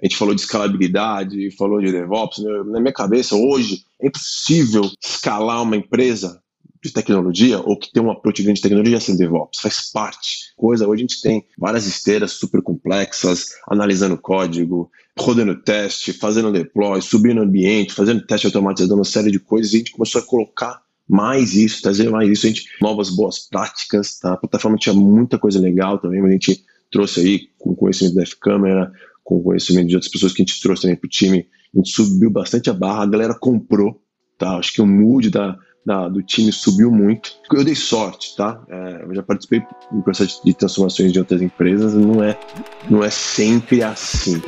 a gente falou de escalabilidade, falou de DevOps. Né? Na minha cabeça, hoje, é impossível escalar uma empresa de tecnologia ou que tem uma approach de tecnologia sem DevOps. Faz parte. Coisa, hoje a gente tem várias esteiras super complexas, analisando código, rodando teste, fazendo deploy, subindo ambiente, fazendo teste automatizado, uma série de coisas. E a gente começou a colocar mais isso, trazer mais isso, a gente, novas boas práticas, tá? A plataforma tinha muita coisa legal também, mas a gente trouxe aí com conhecimento da F-Câmera, com conhecimento de outras pessoas que a gente trouxe também para o time, a gente subiu bastante a barra, a galera comprou, tá? Acho que o mood da, da, do time subiu muito. Eu dei sorte, tá? É, eu já participei do processo de transformações de outras empresas, não é, não é sempre assim.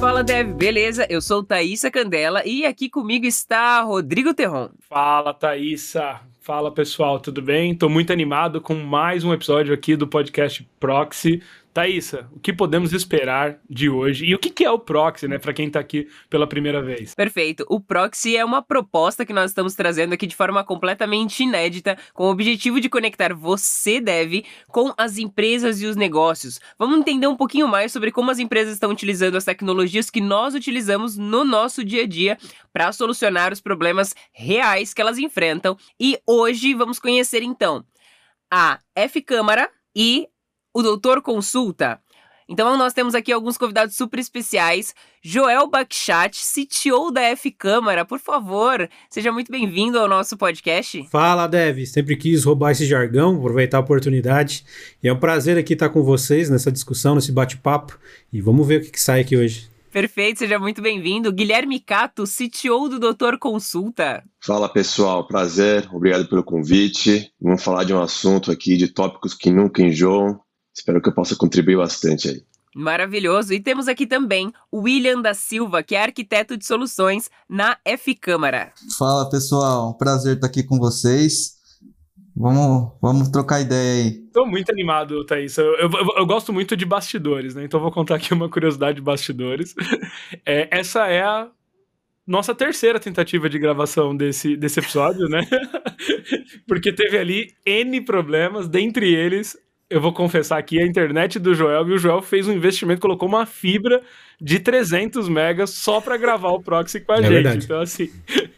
Fala Dev, beleza? Eu sou Thaisa Candela e aqui comigo está Rodrigo Terron. Fala Thaisa, fala pessoal, tudo bem? Estou muito animado com mais um episódio aqui do podcast Proxy. Thaisa, o que podemos esperar de hoje? E o que é o proxy, né, para quem está aqui pela primeira vez? Perfeito. O proxy é uma proposta que nós estamos trazendo aqui de forma completamente inédita, com o objetivo de conectar você, deve, com as empresas e os negócios. Vamos entender um pouquinho mais sobre como as empresas estão utilizando as tecnologias que nós utilizamos no nosso dia a dia para solucionar os problemas reais que elas enfrentam. E hoje vamos conhecer então a F Câmara e o Doutor Consulta. Então nós temos aqui alguns convidados super especiais. Joel Bakchat, CTO da F Câmara, por favor, seja muito bem-vindo ao nosso podcast. Fala, Dev. Sempre quis roubar esse jargão, aproveitar a oportunidade. E é um prazer aqui estar com vocês nessa discussão, nesse bate-papo. E vamos ver o que, que sai aqui hoje. Perfeito, seja muito bem-vindo. Guilherme Cato, CTO do Doutor Consulta. Fala pessoal, prazer, obrigado pelo convite. Vamos falar de um assunto aqui, de tópicos que nunca enjoam, Espero que eu possa contribuir bastante aí. Maravilhoso. E temos aqui também o William da Silva, que é arquiteto de soluções na F Câmara. Fala pessoal, prazer estar aqui com vocês. Vamos, vamos trocar ideia aí. Estou muito animado, Thaís. Eu, eu, eu, gosto muito de bastidores, né? Então vou contar aqui uma curiosidade de bastidores. É, essa é a nossa terceira tentativa de gravação desse, desse episódio, né? Porque teve ali N problemas, dentre eles eu vou confessar aqui, a internet do Joel, e o Joel fez um investimento, colocou uma fibra de 300 megas só para gravar o proxy com a é gente. Verdade. Então, assim, me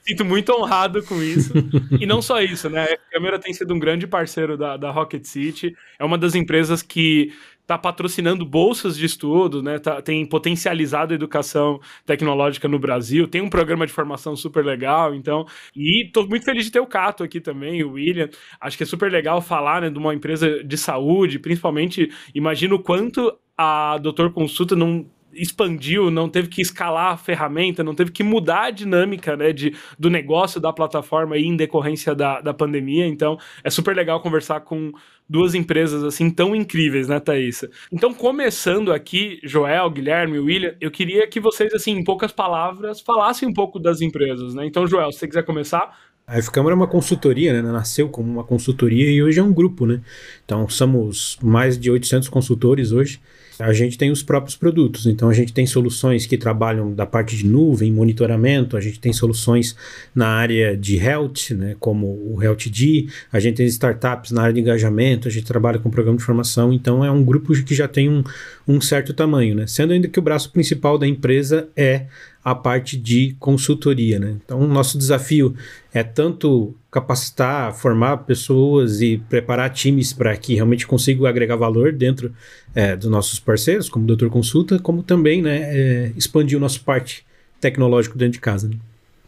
sinto muito honrado com isso. e não só isso, né? A câmera tem sido um grande parceiro da, da Rocket City, é uma das empresas que está patrocinando bolsas de estudo, né? Tá, tem potencializado a educação tecnológica no Brasil, tem um programa de formação super legal, então. E estou muito feliz de ter o Cato aqui também, o William. Acho que é super legal falar né, de uma empresa de saúde, principalmente, imagino o quanto a Doutor Consulta não expandiu, não teve que escalar a ferramenta, não teve que mudar a dinâmica né, de, do negócio da plataforma aí, em decorrência da, da pandemia. Então, é super legal conversar com duas empresas assim tão incríveis, né, Thaisa? Então, começando aqui, Joel, Guilherme, William, eu queria que vocês, assim, em poucas palavras, falassem um pouco das empresas, né? Então, Joel, se você quiser começar, a F-Câmara é uma consultoria, né? Nasceu como uma consultoria e hoje é um grupo, né? Então somos mais de 800 consultores hoje. A gente tem os próprios produtos, então a gente tem soluções que trabalham da parte de nuvem, monitoramento, a gente tem soluções na área de health, né, como o HealthD, a gente tem startups na área de engajamento, a gente trabalha com programa de formação, então é um grupo que já tem um, um certo tamanho, né? Sendo ainda que o braço principal da empresa é a parte de consultoria. Né? Então, o nosso desafio é tanto capacitar, formar pessoas e preparar times para que realmente consigam agregar valor dentro é, dos nossos parceiros, como o Doutor Consulta, como também né, é, expandir o nosso parte tecnológico dentro de casa. Né?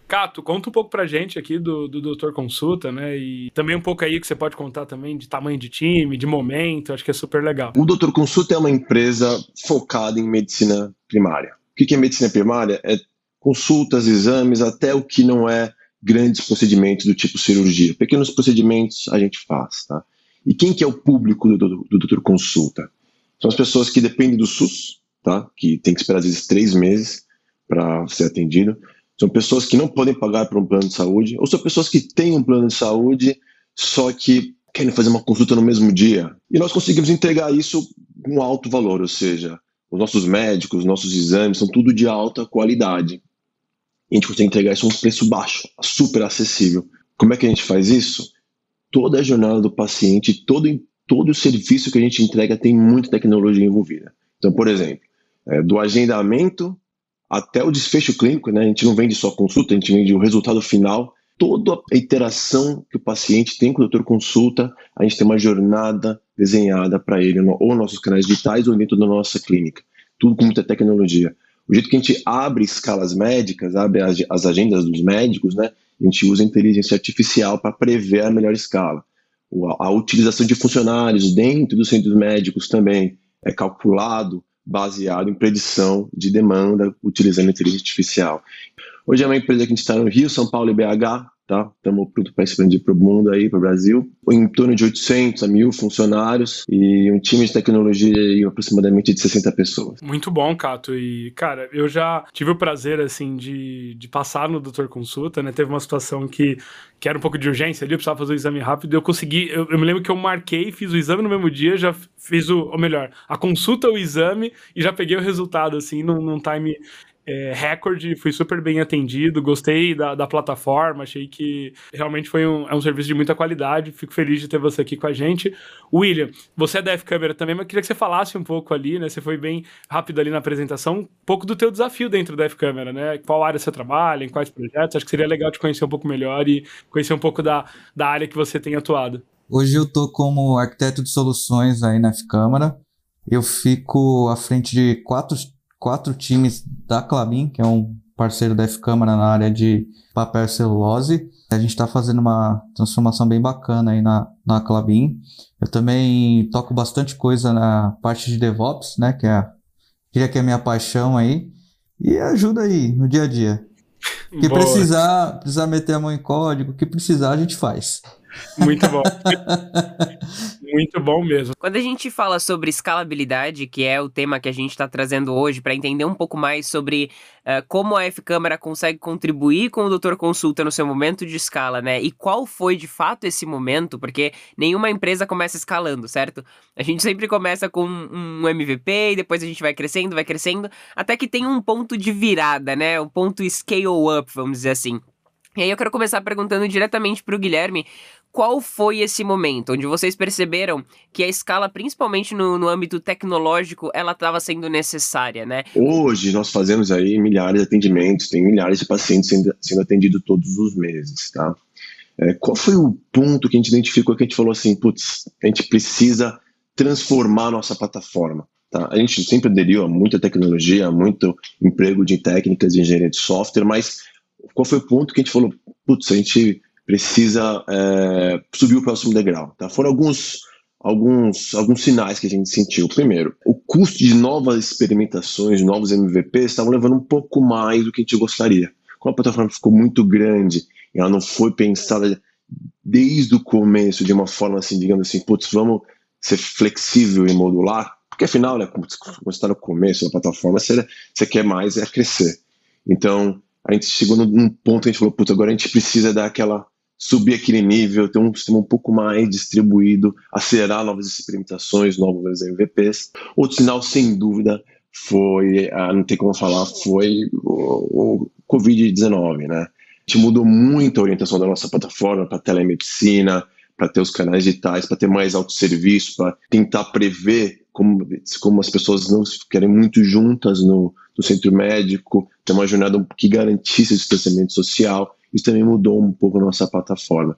Cato, conta um pouco pra gente aqui do, do Doutor Consulta, né? E também um pouco aí que você pode contar também de tamanho de time, de momento, acho que é super legal. O Doutor Consulta é uma empresa focada em medicina primária. O que é medicina primária? É consultas, exames, até o que não é grandes procedimentos do tipo cirurgia. Pequenos procedimentos a gente faz, tá? E quem que é o público do, do, do doutor consulta? São as pessoas que dependem do SUS, tá? Que tem que esperar às vezes três meses para ser atendido. São pessoas que não podem pagar por um plano de saúde, ou são pessoas que têm um plano de saúde, só que querem fazer uma consulta no mesmo dia. E nós conseguimos entregar isso com alto valor, ou seja, os nossos médicos, os nossos exames são tudo de alta qualidade a gente consegue entregar isso a um preço baixo, super acessível. Como é que a gente faz isso? Toda a jornada do paciente, todo todo o serviço que a gente entrega tem muita tecnologia envolvida. Então, por exemplo, é, do agendamento até o desfecho clínico, né? A gente não vende só consulta, a gente vende o resultado final. Toda a interação que o paciente tem com o doutor consulta, a gente tem uma jornada desenhada para ele, ou nossos canais digitais ou dentro da nossa clínica. Tudo com muita tecnologia. O jeito que a gente abre escalas médicas, abre as agendas dos médicos, né? A gente usa a inteligência artificial para prever a melhor escala. A utilização de funcionários dentro dos centros médicos também é calculado baseado em predição de demanda utilizando inteligência artificial. Hoje é uma empresa que a gente está no Rio, São Paulo e BH, tá? Estamos para expandir para o mundo aí, para o Brasil. Em torno de 800 a 1000 funcionários e um time de tecnologia de aproximadamente de 60 pessoas. Muito bom, Cato. E, cara, eu já tive o prazer, assim, de, de passar no Doutor Consulta, né? Teve uma situação que, que era um pouco de urgência ali, eu precisava fazer o exame rápido, eu consegui, eu, eu me lembro que eu marquei, fiz o exame no mesmo dia, já fiz o, ou melhor, a consulta, o exame e já peguei o resultado, assim, num, num time é, recorde, fui super bem atendido, gostei da, da plataforma, achei que realmente foi um, é um serviço de muita qualidade, fico feliz de ter você aqui com a gente. William, você é da F-Câmera também, mas queria que você falasse um pouco ali, né, você foi bem rápido ali na apresentação, um pouco do teu desafio dentro da F-Câmera, né, qual área você trabalha, em quais projetos, acho que seria legal te conhecer um pouco melhor e conhecer um pouco da, da área que você tem atuado. Hoje eu tô como arquiteto de soluções aí na F-Câmara, eu fico à frente de quatro quatro times da Clabin, que é um parceiro da F-Câmara na área de papel e celulose. A gente está fazendo uma transformação bem bacana aí na, na Clabin. Eu também toco bastante coisa na parte de DevOps, né, que é, que é a minha paixão aí. E ajuda aí no dia a dia. que precisar, precisar meter a mão em código, que precisar a gente faz. Muito bom. Muito bom mesmo. Quando a gente fala sobre escalabilidade, que é o tema que a gente está trazendo hoje, para entender um pouco mais sobre uh, como a F-Câmara consegue contribuir com o Doutor Consulta no seu momento de escala, né? E qual foi de fato esse momento, porque nenhuma empresa começa escalando, certo? A gente sempre começa com um MVP e depois a gente vai crescendo, vai crescendo, até que tem um ponto de virada, né? Um ponto scale up, vamos dizer assim. E aí eu quero começar perguntando diretamente para o Guilherme qual foi esse momento onde vocês perceberam que a escala, principalmente no, no âmbito tecnológico, ela estava sendo necessária, né? Hoje nós fazemos aí milhares de atendimentos, tem milhares de pacientes sendo, sendo atendidos todos os meses, tá? É, qual foi o ponto que a gente identificou que a gente falou assim, putz, a gente precisa transformar a nossa plataforma? Tá? A gente sempre aderiu a muita tecnologia, a muito emprego de técnicas de engenharia de software, mas qual foi o ponto que a gente falou, putz, a gente precisa é, subir o próximo degrau. Tá? Foram alguns, alguns, alguns sinais que a gente sentiu. Primeiro, o custo de novas experimentações, novos MVPs, estavam levando um pouco mais do que a gente gostaria. Como a plataforma ficou muito grande, ela não foi pensada desde o começo de uma forma assim, digamos assim, putz, vamos ser flexível e modular, porque afinal, né, quando você está no começo da plataforma, você, você quer mais é crescer. Então, a gente chegou num ponto que a gente falou, putz, agora a gente precisa dar aquela subir aquele nível, ter um sistema um pouco mais distribuído, acelerar novas experimentações, novos MVPs. Outro sinal, sem dúvida, foi, ah, não tem como falar, foi o, o Covid-19, né? A gente mudou muito a orientação da nossa plataforma para telemedicina, para ter os canais digitais, para ter mais autosserviço, para tentar prever como, como as pessoas não ficarem muito juntas no, no centro médico, ter uma jornada que garantisse o distanciamento social. Isso também mudou um pouco a nossa plataforma.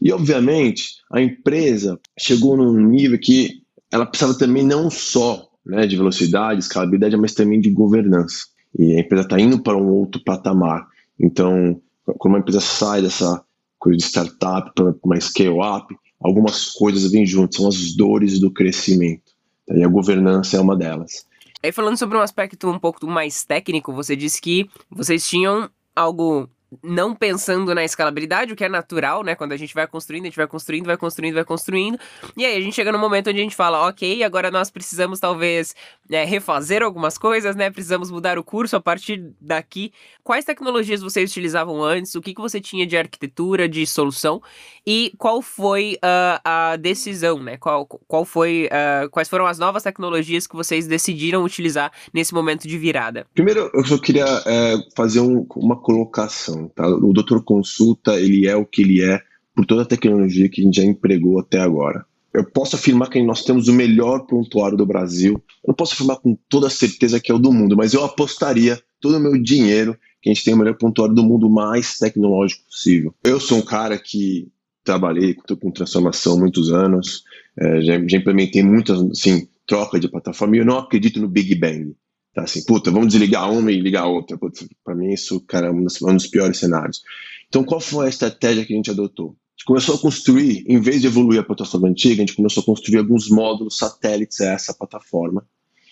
E, obviamente, a empresa chegou num nível que ela precisava também não só né, de velocidade, escalabilidade, mas também de governança. E a empresa está indo para um outro patamar. Então, quando uma empresa sai dessa coisa de startup para uma scale-up, algumas coisas vêm junto, são as dores do crescimento. E a governança é uma delas. Aí falando sobre um aspecto um pouco mais técnico, você disse que vocês tinham algo não pensando na escalabilidade, o que é natural, né? Quando a gente vai construindo, a gente vai construindo, vai construindo, vai construindo. E aí a gente chega no momento onde a gente fala, ok, agora nós precisamos talvez é, refazer algumas coisas, né? Precisamos mudar o curso a partir daqui. Quais tecnologias vocês utilizavam antes? O que, que você tinha de arquitetura, de solução? E qual foi uh, a decisão, né? Qual, qual foi, uh, quais foram as novas tecnologias que vocês decidiram utilizar nesse momento de virada? Primeiro, eu só queria é, fazer um, uma colocação. Tá? O doutor consulta, ele é o que ele é por toda a tecnologia que a gente já empregou até agora. eu posso afirmar que nós temos o melhor prontuário do Brasil. Eu não posso afirmar com toda certeza que é o do mundo, mas eu apostaria todo o meu dinheiro que a gente tem o melhor prontuário do mundo mais tecnológico possível. Eu sou um cara que trabalhei com transformação há muitos anos, é, já, já, implementei muitas, assim, troca de plataforma e eu não acredito no Big Bang. Tá assim, puta, vamos desligar uma e ligar outra. Para mim, isso, cara, é um dos, um dos piores cenários. Então, qual foi a estratégia que a gente adotou? A gente começou a construir, em vez de evoluir a plataforma antiga, a gente começou a construir alguns módulos satélites a essa plataforma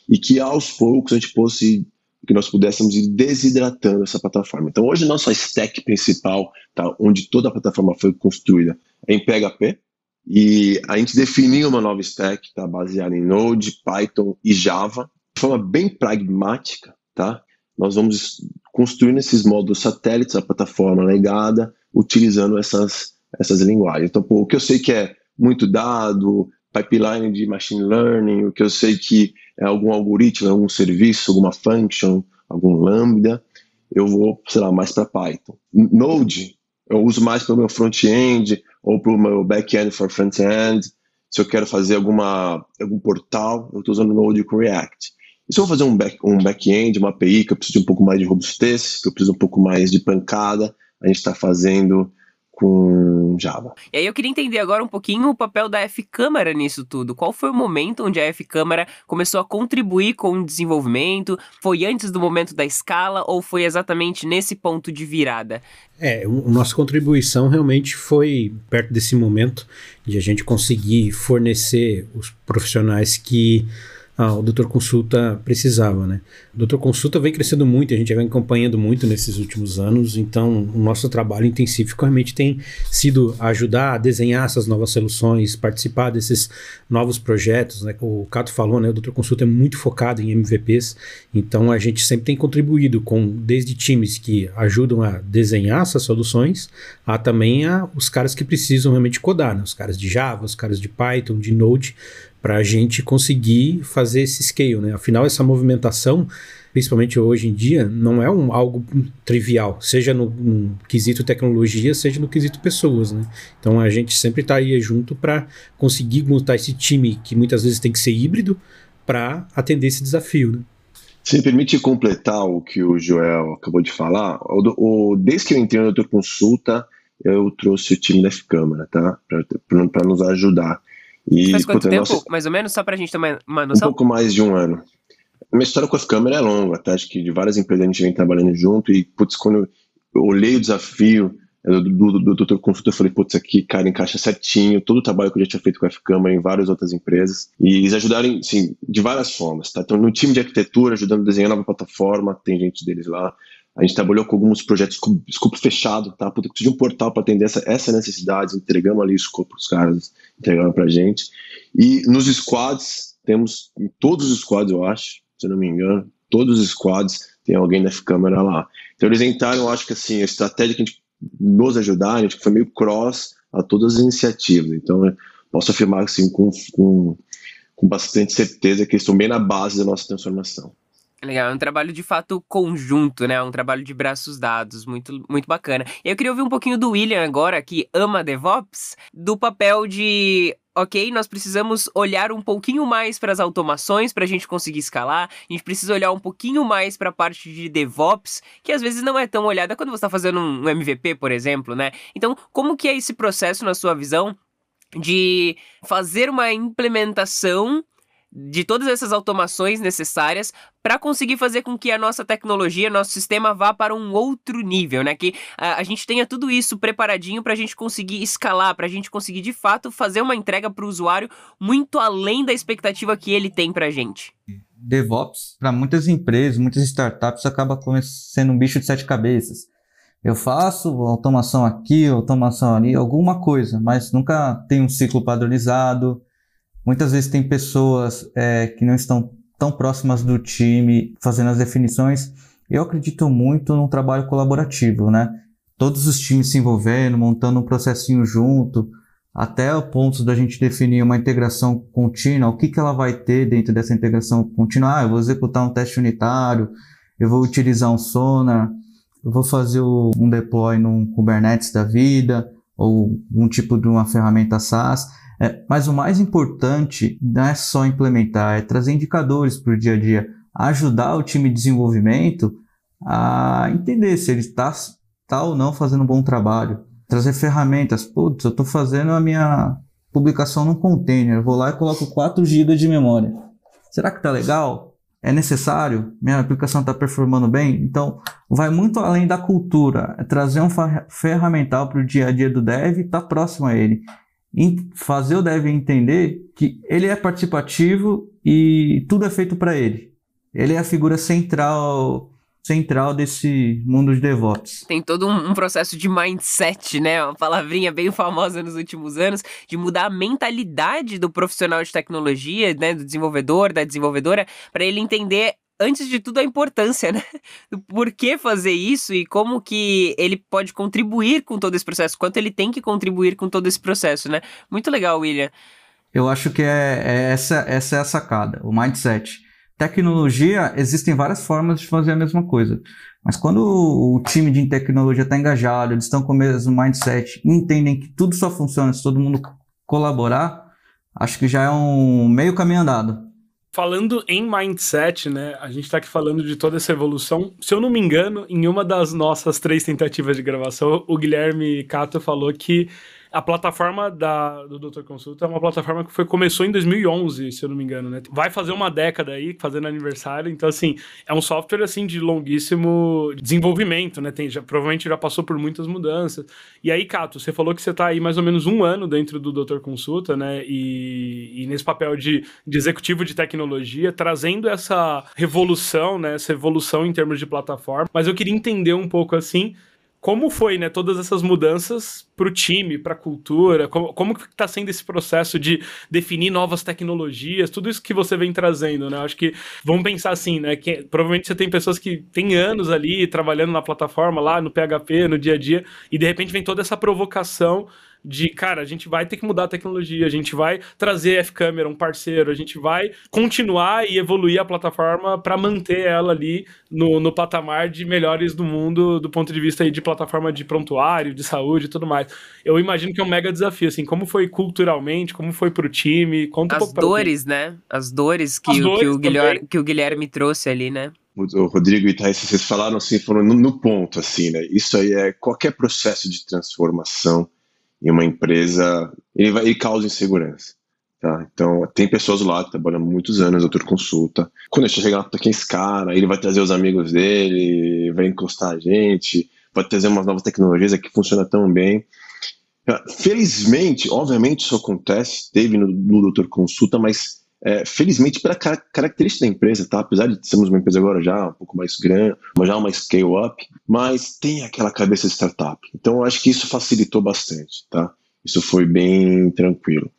e que aos poucos a gente fosse que nós pudéssemos ir desidratando essa plataforma. Então, hoje, nossa stack principal, tá, onde toda a plataforma foi construída, é em PHP, e a gente definiu uma nova stack tá, baseada em Node, Python e Java, forma bem pragmática. Tá? Nós vamos construindo esses módulos satélites, a plataforma legada, utilizando essas, essas linguagens. Então, pô, o que eu sei que é muito dado, pipeline de machine learning, o que eu sei que é algum algoritmo, algum serviço, alguma function, algum lambda, eu vou, sei lá, mais para Python. Node, eu uso mais para o meu front-end ou para o meu back-end for front-end. Se eu quero fazer alguma, algum portal, eu estou usando Node com React. E se eu vou fazer um back-end, um back uma API, que eu preciso de um pouco mais de robustez, que eu preciso de um pouco mais de pancada, a gente está fazendo com Java. E aí eu queria entender agora um pouquinho o papel da F-Câmara nisso tudo. Qual foi o momento onde a F-Câmara começou a contribuir com o desenvolvimento? Foi antes do momento da escala ou foi exatamente nesse ponto de virada? É, a nossa contribuição realmente foi perto desse momento de a gente conseguir fornecer os profissionais que ah, o Doutor Consulta precisava, né? O Doutor Consulta vem crescendo muito, a gente vem acompanhando muito nesses últimos anos, então o nosso trabalho intensivo realmente tem sido ajudar a desenhar essas novas soluções, participar desses novos projetos, né? O Cato falou, né? O Doutor Consulta é muito focado em MVPs, então a gente sempre tem contribuído com desde times que ajudam a desenhar essas soluções, a também a os caras que precisam realmente codar, né? Os caras de Java, os caras de Python, de Node, para a gente conseguir fazer esse scale, né? Afinal, essa movimentação, principalmente hoje em dia, não é um, algo trivial, seja no, no, quesito tecnologia, seja no quesito pessoas, né? Então a gente sempre está aí junto para conseguir montar esse time que muitas vezes tem que ser híbrido para atender esse desafio, né? Se me permite completar o que o Joel acabou de falar, o, o desde que eu entrei Doutor Consulta, eu trouxe o time da F-Câmara, tá? Para nos ajudar. E, Faz quanto tempo, nossa... mais ou menos, só pra gente ter uma, noção? Um pouco mais de um ano. Minha história com a câmera é longa, tá? Acho que de várias empresas a gente vem trabalhando junto e, putz, quando eu olhei o desafio é, do, do, do doutor consultor, eu falei, putz, aqui, cara, encaixa certinho todo o trabalho que eu já tinha feito com a F-Câmara em várias outras empresas. E eles ajudaram, sim, de várias formas, tá? Então, no time de arquitetura, ajudando a desenhar nova plataforma, tem gente deles lá. A gente trabalhou com alguns projetos com escopo fechado, tá? Puta, precisa de um portal para atender essa, essa necessidade, entregamos ali o escopo para os caras, entregaram para gente. E nos squads, temos, em todos os squads, eu acho, se não me engano, todos os squads tem alguém da F-Câmara lá. Então eles entraram, acho que assim, a estratégia que a gente nos ajudar, a gente foi meio cross a todas as iniciativas. Então, posso afirmar assim, com, com, com bastante certeza que eles estão bem na base da nossa transformação. Legal, é um trabalho de fato conjunto, né? Um trabalho de braços dados, muito, muito bacana. E eu queria ouvir um pouquinho do William agora, que ama DevOps, do papel de ok, nós precisamos olhar um pouquinho mais para as automações para a gente conseguir escalar. A gente precisa olhar um pouquinho mais para a parte de DevOps, que às vezes não é tão olhada quando você está fazendo um MVP, por exemplo, né? Então, como que é esse processo na sua visão de fazer uma implementação de todas essas automações necessárias para conseguir fazer com que a nossa tecnologia, nosso sistema vá para um outro nível, né? Que a, a gente tenha tudo isso preparadinho para a gente conseguir escalar, para a gente conseguir de fato fazer uma entrega para o usuário muito além da expectativa que ele tem para a gente. DevOps, para muitas empresas, muitas startups, acaba sendo um bicho de sete cabeças. Eu faço automação aqui, automação ali, alguma coisa, mas nunca tem um ciclo padronizado, Muitas vezes tem pessoas é, que não estão tão próximas do time fazendo as definições. Eu acredito muito num trabalho colaborativo, né? Todos os times se envolvendo, montando um processinho junto, até o ponto da gente definir uma integração contínua, o que, que ela vai ter dentro dessa integração contínua. Ah, eu vou executar um teste unitário, eu vou utilizar um Sonar, eu vou fazer um deploy num Kubernetes da vida, ou um tipo de uma ferramenta SaaS É, mas o mais importante não é só implementar, é trazer indicadores para o dia a dia, ajudar o time de desenvolvimento a entender se ele está tá ou não fazendo um bom trabalho, trazer ferramentas. Putz, eu estou fazendo a minha publicação num container, eu vou lá e coloco 4 GB de memória. Será que está legal? É necessário? Minha aplicação está performando bem? Então, vai muito além da cultura, é trazer um ferramental para o dia a dia do dev e estar tá próximo a ele fazer o dev entender que ele é participativo e tudo é feito para ele. Ele é a figura central central desse mundo de DevOps. Tem todo um, um, processo de mindset, né? Uma palavrinha bem famosa nos últimos anos, de mudar a mentalidade do profissional de tecnologia, né? Do desenvolvedor, da desenvolvedora, para ele entender antes de tudo, a importância, né? Do porquê fazer isso e como que ele pode contribuir com todo esse processo, quanto ele tem que contribuir com todo esse processo, né? Muito legal, William. Eu acho que é, é essa, essa é a sacada, o mindset. Tecnologia, existem várias formas de fazer a mesma coisa. Mas quando o time de tecnologia está engajado, eles estão com o mesmo mindset, entendem que tudo só funciona se todo mundo colaborar, acho que já é um meio caminho andado. Falando em mindset, né? A gente tá aqui falando de toda essa evolução. Se eu não me engano, em uma das nossas três tentativas de gravação, o Guilherme Cato falou que a plataforma da, do Doutor Consulta é uma plataforma que foi, começou em 2011, se eu não me engano, né? Vai fazer uma década aí, fazendo aniversário. Então, assim, é um software, assim, de longuíssimo desenvolvimento, né? Tem, já, provavelmente já passou por muitas mudanças. E aí, Cato, você falou que você está aí mais ou menos um ano dentro do Doutor Consulta, né? E, e nesse papel de, de executivo de tecnologia, trazendo essa revolução, né? Essa evolução em termos de plataforma. Mas eu queria entender um pouco, assim, como foi, né, todas essas mudanças para o time, para a cultura, como, como que está sendo esse processo de definir novas tecnologias, tudo isso que você vem trazendo, né? Acho que vamos pensar assim, né? Que provavelmente você tem pessoas que têm anos ali trabalhando na plataforma, lá no PHP, no dia a dia, e de repente vem toda essa provocação de, cara, a gente vai ter que mudar a tecnologia, a gente vai trazer F-Camera, um parceiro, a gente vai continuar e evoluir a plataforma para manter ela ali no, no patamar de melhores do mundo do ponto de vista aí de plataforma de prontuário, de saúde e tudo mais. Eu imagino que é um mega desafio, assim, como foi culturalmente, como foi pro time, conta As um pouco dores, né? As dores que, As o, dores que, o Guilherme, que o Guilherme trouxe ali, né? o Rodrigo e Thaís, vocês falaram assim, foram no, no, ponto, assim, né? Isso aí é qualquer processo de transformação em uma empresa, ele, vai, ele causa insegurança. Tá? Então, tem pessoas lá que trabalham muitos anos, doutor consulta. Quando a gente chegar lá, quem é esse cara? Ele vai trazer os amigos dele, vai encostar a gente, vai trazer umas novas tecnologias que funcionam tão bem. Felizmente, obviamente isso acontece, teve no, no doutor consulta, mas é, felizmente pela car característica da empresa, tá? Apesar de sermos uma empresa agora já um pouco mais grande, já uma scale up, mas tem aquela cabeça de startup. Então eu acho que isso facilitou bastante, tá? Isso foi bem tranquilo.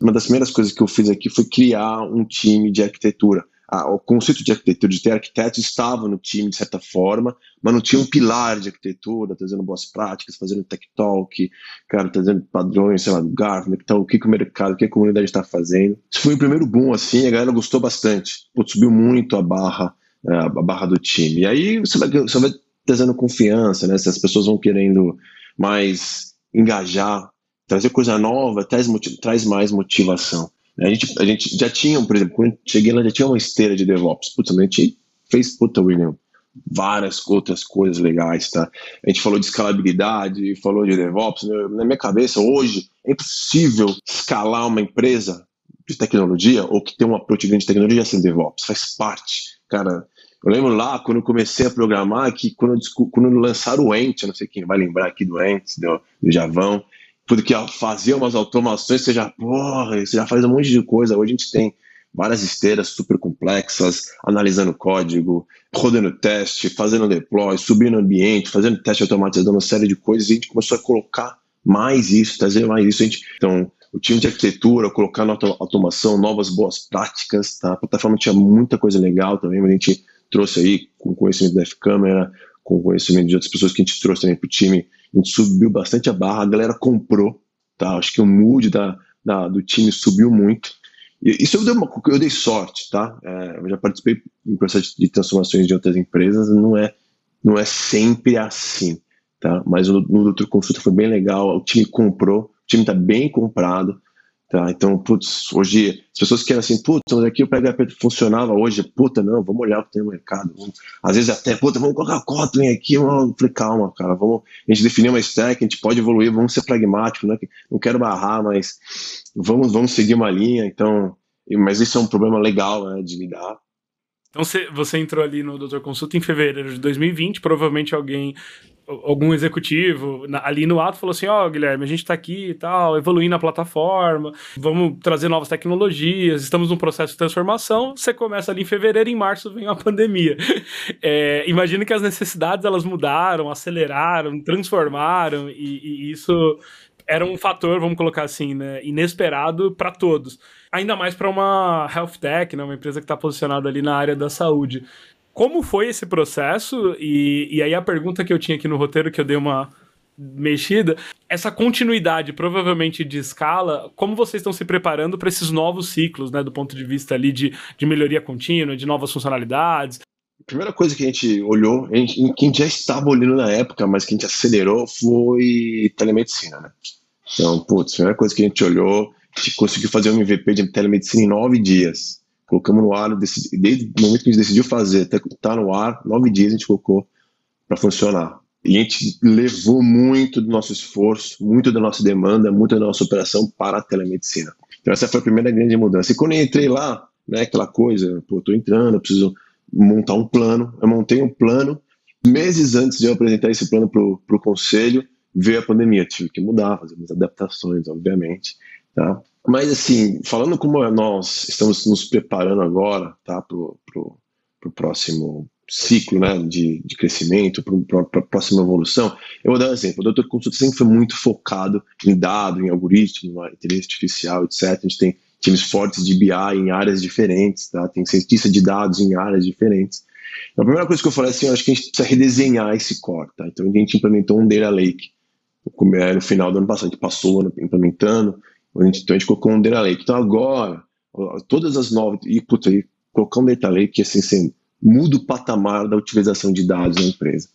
Uma das primeiras coisas que eu fiz aqui foi criar um time de arquitetura o conceito de arquitetura, de ter arquitetos, estava no time de certa forma, mas não tinha um pilar de arquitetura, trazendo boas práticas, fazendo tech talk, cara, trazendo padrões, sei lá, Gartner, então, o que, que o mercado, o que a comunidade está fazendo. Isso foi o primeiro boom, assim, a galera gostou bastante. Subiu muito a barra, é, a barra do time. E aí você vai, você vai trazendo confiança, né? Se as pessoas vão querendo mais engajar, trazer coisa nova, traz, traz mais motivação. A gente, a gente já tinha, por exemplo, quando eu cheguei lá, já tinha uma esteira de DevOps. Putz, a gente fez, puta, William, várias outras coisas legais, tá? A gente falou de escalabilidade, falou de DevOps. Né? Na minha cabeça, hoje, é impossível escalar uma empresa de tecnologia ou que tem uma proteína de tecnologia sem DevOps. Faz parte. Cara, eu lembro lá, quando eu comecei a programar, que quando, quando lançaram o Ent, não sei quem vai lembrar aqui do Ent, do, do Javão, tudo que fazia umas automações, você já, porra, você já faz um monte de coisa. Hoje a gente tem várias esteiras super complexas, analisando código, rodando teste, fazendo deploy, subindo ambiente, fazendo teste automatizado, uma série de coisas, e a gente começou a colocar mais isso, trazer mais isso. A gente, então, o time de arquitetura, colocar na automação novas boas práticas, tá? A plataforma tinha muita coisa legal também, mas a gente trouxe aí com conhecimento da F-Câmera, com conhecimento de outras pessoas que a gente trouxe também para o time, a gente subiu bastante a barra, a galera comprou, tá? Acho que o mood da, da do time subiu muito. Isso eu dei, uma, eu dei sorte, tá? É, eu já participei em processo de transformações de outras empresas, não é, não é sempre assim, tá? Mas no, no Consulta foi bem legal, o time comprou, o time está bem comprado, Tá? Então, putz, hoje as pessoas querem assim, putz, mas aqui o PHP funcionava hoje, puta, não, vamos olhar o que tem no mercado. Às vezes até, puta, vamos colocar Kotlin aqui, vamos, falei, calma, cara, vamos, a gente definiu uma stack, a gente pode evoluir, vamos ser pragmático, né? não quero barrar, mas vamos, vamos seguir uma linha, então, mas isso é um problema legal né, de lidar. Então você entrou ali no Doutor Consulta em fevereiro de 2020, provavelmente alguém algum executivo ali no ato falou assim: Ó, oh, Guilherme, a gente está aqui e tal, evoluindo a plataforma, vamos trazer novas tecnologias, estamos num processo de transformação. Você começa ali em fevereiro, em março vem a pandemia. É, imagino que as necessidades elas mudaram, aceleraram, transformaram, e, e isso era um fator, vamos colocar assim, né, inesperado para todos. Ainda mais para uma health tech, né, uma empresa que está posicionada ali na área da saúde. Como foi esse processo? E, e aí a pergunta que eu tinha aqui no roteiro, que eu dei uma mexida, essa continuidade provavelmente de escala, como vocês estão se preparando para esses novos ciclos, né, do ponto de vista ali de, de melhoria contínua, de novas funcionalidades? A primeira coisa que a gente olhou, a que a gente já estava olhando na época, mas que a gente acelerou, foi telemedicina, né? Então, putz, a primeira coisa que a gente olhou, a gente conseguiu fazer um MVP de telemedicina em nove dias colocamos no ar, desde o momento que a gente decidiu fazer, até tá no ar, nove dias a gente colocou para funcionar. E a gente levou muito do nosso esforço, muito da nossa demanda, muito da nossa operação para a telemedicina. Então essa foi a primeira grande mudança. E quando eu entrei lá, né, aquela coisa, pô, tô entrando, eu preciso montar um plano. Eu montei um plano. Meses antes de eu apresentar esse plano para o conselho, veio a pandemia. Tive que mudar, fazer umas adaptações, obviamente. Tá? Mas, assim, falando como nós estamos nos preparando agora tá, para o próximo ciclo né, de, de crescimento, para a próxima evolução, eu vou dar um exemplo. O Doutor Consulta sempre foi muito focado em dado, em algoritmo, em inteligência artificial, etc. A gente tem times fortes de BI em áreas diferentes, tá? tem cientista de dados em áreas diferentes. Então, a primeira coisa que eu falei é assim, eu acho que a gente precisa redesenhar esse core. Tá? Então, a gente implementou um Data Lake no final do ano passado, a gente passou o ano implementando, então a gente colocou um data lake. Então agora, todas as novas, e, puta, e colocar um data lake assim, assim, muda o patamar da utilização de dados na empresa.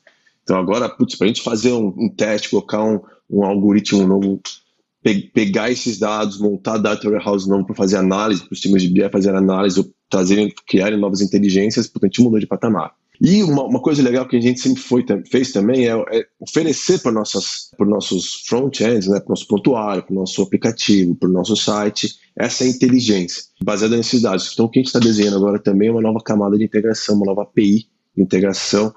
Então agora, putz, para a gente fazer um, um, teste, colocar um, um algoritmo novo, pe pegar esses dados, montar data warehouse novo para fazer análise, para os times de BI fazer análise, ou trazerem, criarem novas inteligências, porque a gente mudou de patamar. E uma, uma, coisa legal que a gente sempre foi, fez também é, é oferecer para nossos front-ends, né, para o nosso pontuário, para o nosso aplicativo, para o nosso site, essa inteligência baseada nesses dados. Então, o que a gente está desenhando agora também é uma nova camada de integração, uma nova API de integração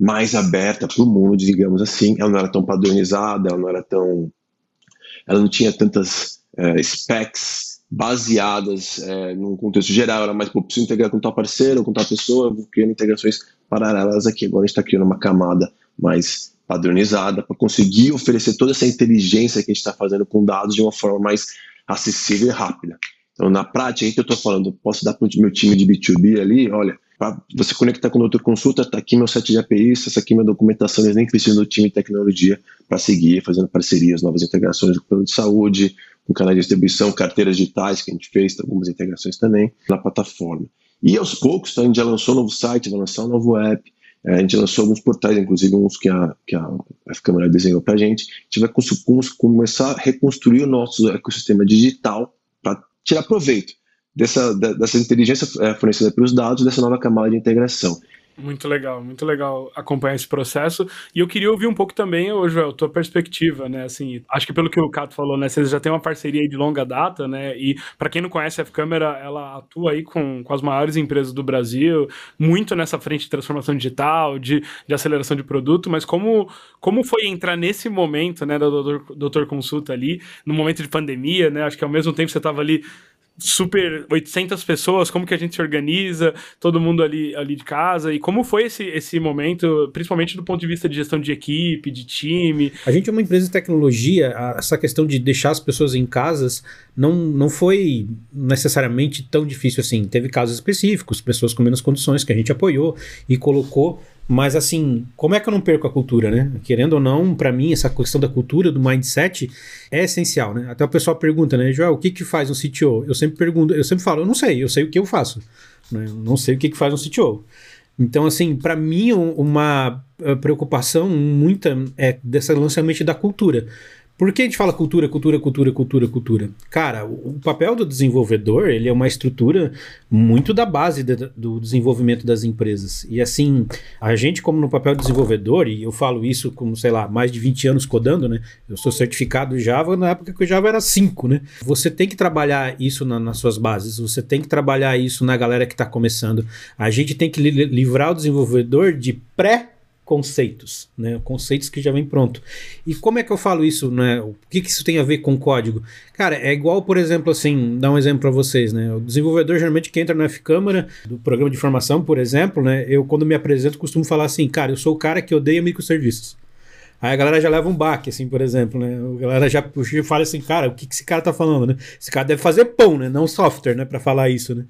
mais aberta para o mundo, digamos assim. Ela não era tão padronizada, ela não era tão. Ela não tinha tantas é, specs baseadas é, num contexto geral, era mais, pô, preciso integrar com tal parceiro, com tal pessoa, vou criando integrações paralelas aqui. Agora a gente está criando uma camada mais padronizada para conseguir oferecer toda essa inteligência que a gente está fazendo com dados de uma forma mais acessível e rápida. Então, na prática, aí que eu estou falando, posso dar para o meu time de B2B ali, olha, para você conectar com o doutor consulta, está aqui meu set de APIs, essa aqui é minha documentação, eles nem precisam do time de tecnologia para seguir, fazendo parcerias, novas integrações com o plano de saúde, com canais de distribuição, carteiras digitais que a gente fez, algumas integrações também na plataforma. E aos poucos, tá, a gente já lançou um novo site, vai lançar um novo app, é, a gente lançou alguns portais, inclusive uns que a, que a F-Câmara desenhou para a gente. A gente vai começar a reconstruir o nosso ecossistema digital para tirar proveito dessa, dessa inteligência é, fornecida pelos dados, dessa nova camada de integração. Muito legal, muito legal acompanhar esse processo. E eu queria ouvir um pouco também, ô Joel, tua perspectiva, né? Assim, acho que pelo que o Cato falou, né? Vocês já têm uma parceria de longa data, né? E para quem não conhece a F-Câmera, ela atua aí com, com as maiores empresas do Brasil, muito nessa frente de transformação digital, de, de aceleração de produto, mas como, como foi entrar nesse momento, né, do doutor, doutor Consulta ali, no momento de pandemia, né? Acho que ao mesmo tempo você estava ali super 800 pessoas, como que a gente se organiza, todo mundo ali, ali de casa, e como foi esse, esse momento, principalmente do ponto de vista de gestão de equipe, de time? A gente é uma empresa de tecnologia, essa questão de deixar as pessoas em casas não, não foi necessariamente tão difícil assim. Teve casos específicos, pessoas com menos condições que a gente apoiou e colocou mas assim, como é que eu não perco a cultura, né? Querendo ou não, para mim essa questão da cultura, do mindset é essencial, né? Até o pessoal pergunta, né, Joel, o que que faz um CTO? Eu sempre pergunto, eu sempre falo, eu não sei, eu sei o que eu faço, né? Eu não sei o que que faz um CTO. Então, assim, para mim uma eh, preocupação muita é desse lançamento da cultura. Por que a gente fala cultura, cultura, cultura, cultura, cultura? Cara, o papel do desenvolvedor, ele é uma estrutura muito da base de, do desenvolvimento das empresas. E assim, a gente como no papel de desenvolvedor, e eu falo isso como, sei lá, mais de 20 anos codando, né? Eu sou certificado Java na época que o Java era 5, né? Você tem que trabalhar isso na, nas suas bases, você tem que trabalhar isso na galera que está começando. A gente tem que li livrar o desenvolvedor de pré conceitos, né? Conceitos que já vem pronto. E como é que eu falo isso, né? O que, que isso tem a ver com código? Cara, é igual, por exemplo, assim, dar um exemplo para vocês, né? O desenvolvedor geralmente que entra na F-Câmara, do programa de formação, por exemplo, né? Eu, quando me apresento, costumo falar assim, cara, eu sou o cara que odeia microserviços. Aí a galera já leva um baque, assim, por exemplo, né? A galera já puxa e fala assim, cara, o que, que esse cara tá falando, né? Esse cara deve fazer pão, né? Não software, né? Pra falar isso, né?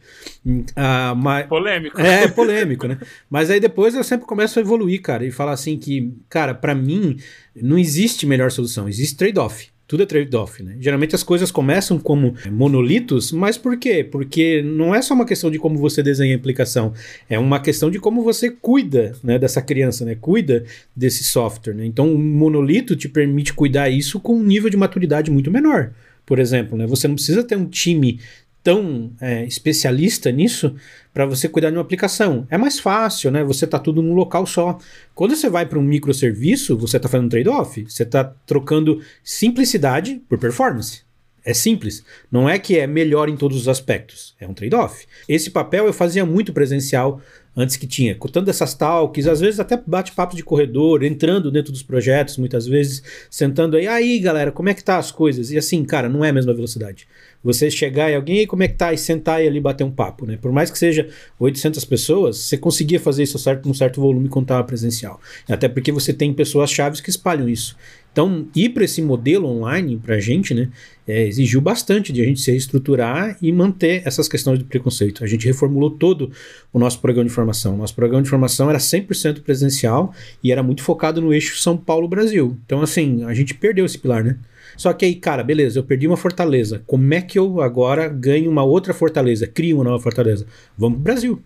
Ah, mas... Polêmico. É, é, polêmico, né? Mas aí depois eu sempre começo a evoluir, cara, e falar assim que, cara, para mim, não existe melhor solução, existe trade-off. Tudo é trade-off, né? Geralmente as coisas começam como monolitos, mas por quê? Porque não é só uma questão de como você desenha a aplicação, é uma questão de como você cuida né, dessa criança, né? Cuida desse software, né? Então, um monolito te permite cuidar isso com um nível de maturidade muito menor. Por exemplo, né? Você não precisa ter um time tão é, especialista nisso para você cuidar de uma aplicação. É mais fácil, né? Você tá tudo num local só. Quando você vai para um microserviço, você está fazendo trade-off. Você está trocando simplicidade por performance. É simples. Não é que é melhor em todos os aspectos. É um trade-off. Esse papel eu fazia muito presencial antes que tinha, contando essas talks, às vezes até bate-papo de corredor, entrando dentro dos projetos, muitas vezes, sentando aí, aí galera, como é que tá as coisas? E assim, cara, não é a mesma velocidade. Você chegar e alguém, aí como é que tá? E sentar e ali bater um papo, né? Por mais que seja 800 pessoas, você conseguia fazer isso certo, num certo volume quando estava presencial. Até porque você tem pessoas chaves que espalham isso. Então, ir para esse modelo online para a gente, né, é, exigiu bastante de a gente se reestruturar e manter essas questões de preconceito. A gente reformulou todo o nosso programa de formação. Nosso programa de formação era 100% presencial e era muito focado no eixo São Paulo-Brasil. Então, assim, a gente perdeu esse pilar, né? Só que aí, cara, beleza, eu perdi uma fortaleza. Como é que eu agora ganho uma outra fortaleza? Crio uma nova fortaleza? Vamos pro Brasil.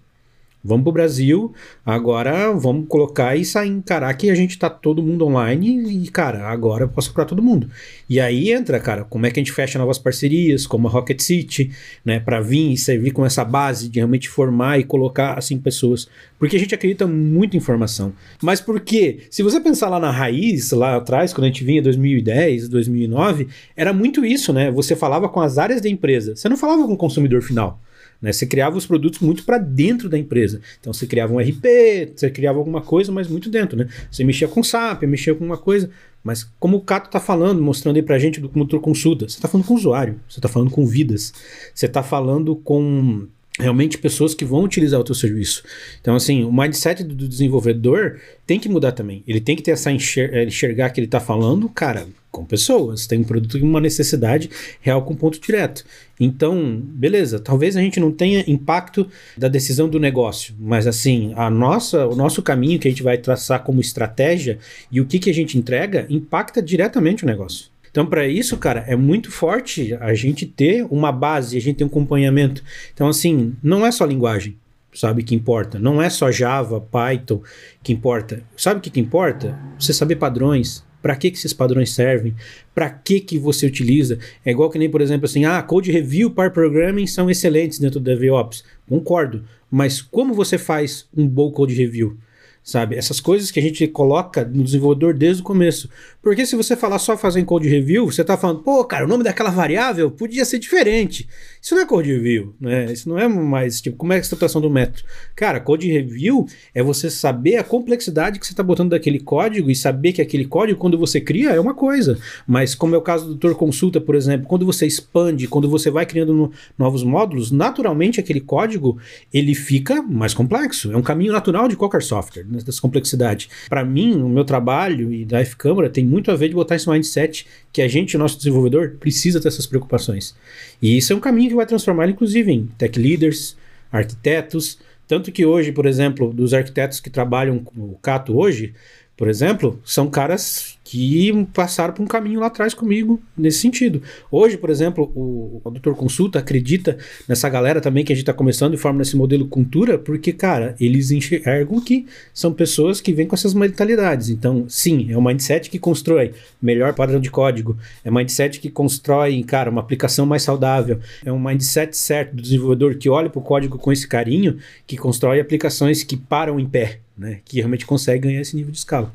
Vamos pro Brasil, agora vamos colocar e sair encarar que a gente tá todo mundo online e, cara, agora eu posso procurar todo mundo. E aí entra, cara, como é que a gente fecha novas parcerias, como a Rocket City, né, para vir e servir com essa base de realmente formar e colocar, assim, pessoas. Porque a gente acredita muito em informação. Mas por quê? Se você pensar lá na raiz, lá atrás, quando a gente vinha 2010, 2009, era muito isso, né? Você falava com as áreas da empresa, você não falava com o consumidor final. Né? Você criava os produtos muito para dentro da empresa. Então você criava um RP, você criava alguma coisa, mas muito dentro. Né? Você mexia com SAP, mexia com uma coisa. Mas como o Cato está falando, mostrando aí para a gente do motor consulta, você está falando com o usuário, você está falando com vidas, você está falando com realmente pessoas que vão utilizar o teu serviço. Então, assim, o mindset do desenvolvedor tem que mudar também. Ele tem que ter essa enxer enxergar que ele está falando, cara, com pessoas. Tem um produto com uma necessidade real com ponto direto. Então, beleza, talvez a gente não tenha impacto da decisão do negócio, mas assim, a nossa, o nosso caminho que a gente vai traçar como estratégia e o que, que a gente entrega impacta diretamente o negócio. Então, para isso, cara, é muito forte a gente ter uma base, a gente ter um acompanhamento. Então, assim, não é só linguagem, sabe, que importa. Não é só Java, Python que importa. Sabe o que, que importa? Você saber padrões, para que, que esses padrões servem? Para que, que você utiliza? É igual que nem, por exemplo, assim, ah, code review, par programming são excelentes dentro do DevOps. Concordo. Mas como você faz um bom code review? Sabe? Essas coisas que a gente coloca no desenvolvedor desde o começo. Porque se você falar só fazer code review, você está falando, pô, cara, o nome daquela variável podia ser diferente. Isso não é code review, né? Isso não é mais, tipo, como é a estruturação do método? Cara, code review é você saber a complexidade que você está botando daquele código e saber que aquele código, quando você cria, é uma coisa. Mas como é o caso do Doutor Consulta, por exemplo, quando você expande, quando você vai criando no, novos módulos, naturalmente aquele código, ele fica mais complexo. É um caminho natural de qualquer software dessa complexidade. Para mim, o meu trabalho e da F-Câmara tem muito a ver de botar esse mindset que a gente, nosso desenvolvedor, precisa ter essas preocupações. E isso é um caminho que vai transformar, inclusive, em tech leaders, arquitetos. Tanto que hoje, por exemplo, dos arquitetos que trabalham com o Cato hoje, por exemplo, são caras que passaram por um caminho lá atrás comigo nesse sentido. Hoje, por exemplo, o, o Doutor Consulta acredita nessa galera também que a gente está começando e forma nesse modelo cultura, porque, cara, eles enxergam que são pessoas que vêm com essas mentalidades. Então, sim, é um mindset que constrói melhor padrão de código, é um mindset que constrói, cara, uma aplicação mais saudável, é um mindset certo do desenvolvedor que olha para o código com esse carinho, que constrói aplicações que param em pé, né, que realmente consegue ganhar esse nível de escala.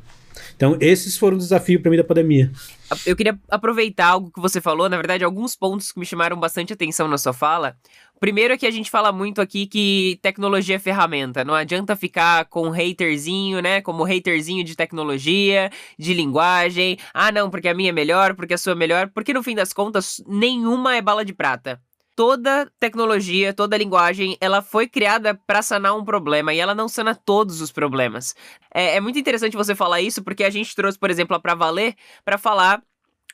Então, esses foram os desafios para mim da pandemia. Eu queria aproveitar algo que você falou, na verdade, alguns pontos que me chamaram bastante atenção na sua fala. Primeiro é que a gente fala muito aqui que tecnologia é ferramenta. Não adianta ficar com haterzinho, né? Como haterzinho de tecnologia, de linguagem. Ah, não, porque a minha é melhor, porque a sua é melhor. Porque no fim das contas, nenhuma é bala de prata toda tecnologia, toda linguagem, ela foi criada para sanar um problema e ela não sana todos os problemas. É, é muito interessante você falar isso porque a gente trouxe, por exemplo, a Pra Valer para falar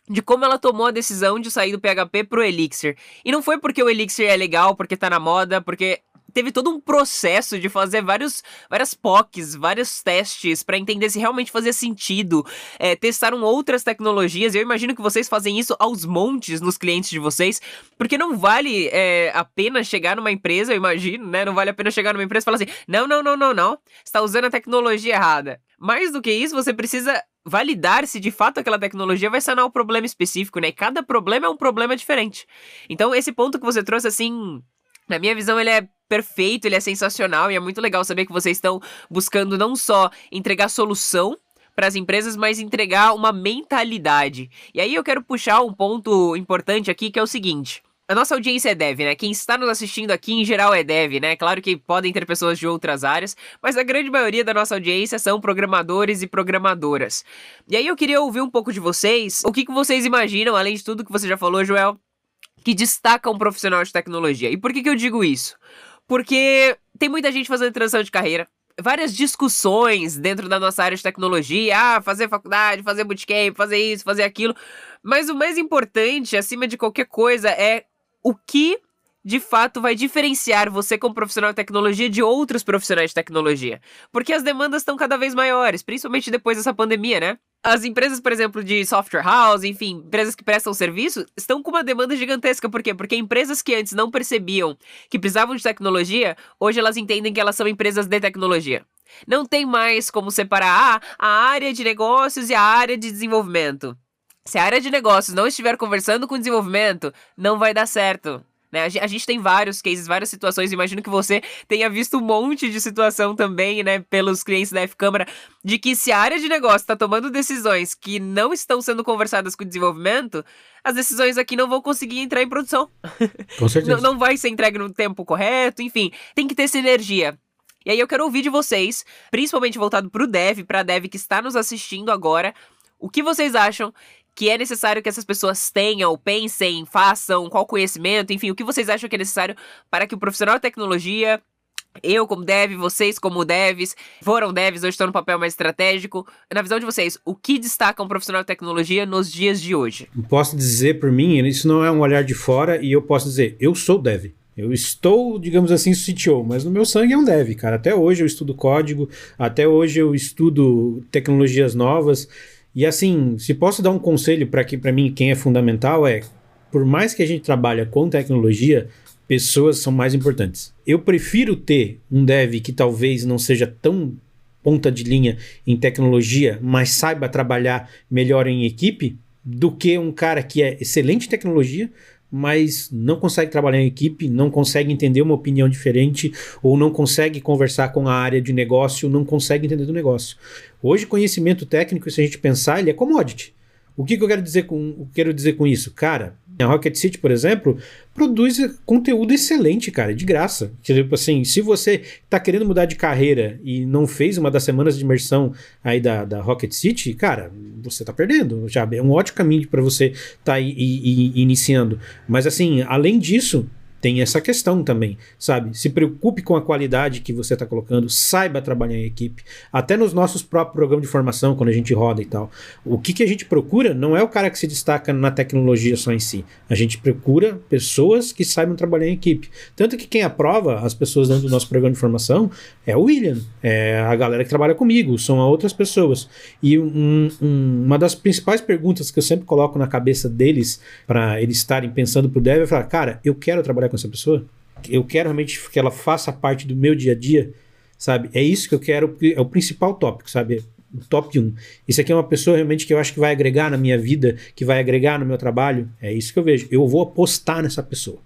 de como ela tomou a decisão de sair do PHP pro Elixir. E não foi porque o Elixir é legal, porque tá na moda, porque teve todo um processo de fazer vários, várias POCs, vários testes para entender se realmente fazia sentido. É, testaram outras tecnologias. Eu imagino que vocês fazem isso aos montes nos clientes de vocês, porque não vale é, a pena chegar numa empresa, eu imagino, né? Não vale a pena chegar numa empresa e falar assim: não, não, não, não, não, está usando a tecnologia errada. Mais do que isso, você precisa validar se de fato aquela tecnologia vai sanar o problema específico, né? Cada problema é um problema diferente. Então, esse ponto que você trouxe, assim, na minha visão, ele é perfeito, ele é sensacional e é muito legal saber que vocês estão buscando não só entregar solução para as empresas, mas entregar uma mentalidade. E aí eu quero puxar um ponto importante aqui que é o seguinte. A nossa audiência é dev, né? Quem está nos assistindo aqui em geral é dev, né? Claro que podem ter pessoas de outras áreas, mas a grande maioria da nossa audiência são programadores e programadoras. E aí eu queria ouvir um pouco de vocês, o que, que vocês imaginam, além de tudo que você já falou, Joel, que destaca um profissional de tecnologia. E por que, que eu digo isso? Porque tem muita gente fazendo transição de carreira. Várias discussões dentro da nossa área de tecnologia. Ah, fazer faculdade, fazer bootcamp, fazer isso, fazer aquilo. Mas o mais importante, acima de qualquer coisa, é o que de fato vai diferenciar você como profissional de tecnologia de outros profissionais de tecnologia. Porque as demandas estão cada vez maiores, principalmente depois dessa pandemia, né? As empresas, por exemplo, de software house, enfim, empresas que prestam serviço, estão com uma demanda gigantesca. Por quê? Porque empresas que antes não percebiam que precisavam de tecnologia, hoje elas entendem que elas são empresas de tecnologia. Não tem mais como separar ah, a área de negócios e a área de desenvolvimento. Se a área de negócios não estiver conversando com o desenvolvimento, não vai dar certo. Né? A, gente tem vários cases, várias situações. Imagino que você tenha visto um monte de situação também, né, pelos clientes da F-Câmara, de que se a área de negócio está tomando decisões que não estão sendo conversadas com o desenvolvimento, as decisões aqui não vão conseguir entrar em produção. Com certeza. não, não vai ser entregue no tempo correto, enfim, tem que ter sinergia. E aí eu quero ouvir de vocês, principalmente voltado para o dev, para a dev que está nos assistindo agora, o que vocês acham que é necessário que essas pessoas tenham, pensem, façam, qual conhecimento, enfim, o que vocês acham que é necessário para que o profissional de tecnologia eu como dev, vocês como devs, foram devs, hoje estão no papel mais estratégico. Na visão de vocês, o que destaca um profissional de tecnologia nos dias de hoje? Posso dizer por mim, isso não é um olhar de fora, e eu posso dizer, eu sou dev. Eu estou, digamos assim, CTO, mas no meu sangue é um dev, cara. Até hoje eu estudo código, até hoje eu estudo tecnologias novas. E assim, se posso dar um conselho para que para mim quem é fundamental é, por mais que a gente trabalhe com tecnologia, pessoas são mais importantes. Eu prefiro ter um dev que talvez não seja tão ponta de linha em tecnologia, mas saiba trabalhar melhor em equipe, do que um cara que é excelente em tecnologia, mas não consegue trabalhar em equipe, não consegue entender uma opinião diferente, ou não consegue conversar com a área de negócio, não consegue entender do negócio. Hoje, conhecimento técnico, se a gente pensar, ele é commodity. O que, que eu quero dizer com, quero dizer com isso? Cara, a Rocket City, por exemplo, produz conteúdo excelente, cara, de graça. Tipo assim, se você está querendo mudar de carreira e não fez uma das semanas de imersão aí da, da Rocket City, cara, você está perdendo. Já é um ótimo caminho para você tá iniciando. Mas assim, além disso, tem essa questão também, sabe? Se preocupe com a qualidade que você está colocando, saiba trabalhar em equipe. Até nos nossos próprios programas de formação, quando a gente roda e tal. O que, que a gente procura não é o cara que se destaca na tecnologia só em si. A gente procura pessoas que saibam trabalhar em equipe. Tanto que quem aprova as pessoas dentro do nosso programa de formação é o William, é a galera que trabalha comigo, são outras pessoas. E um, um, uma das principais perguntas que eu sempre coloco na cabeça deles, para eles estarem pensando pro dev, é falar: cara, eu quero trabalhar com essa pessoa. Eu quero realmente que ela faça parte do meu dia a dia, sabe? É isso que eu quero, é o principal tópico, sabe? O top 1. Isso aqui é uma pessoa realmente que eu acho que vai agregar na minha vida, que vai agregar no meu trabalho. É isso que eu vejo. Eu vou apostar nessa pessoa.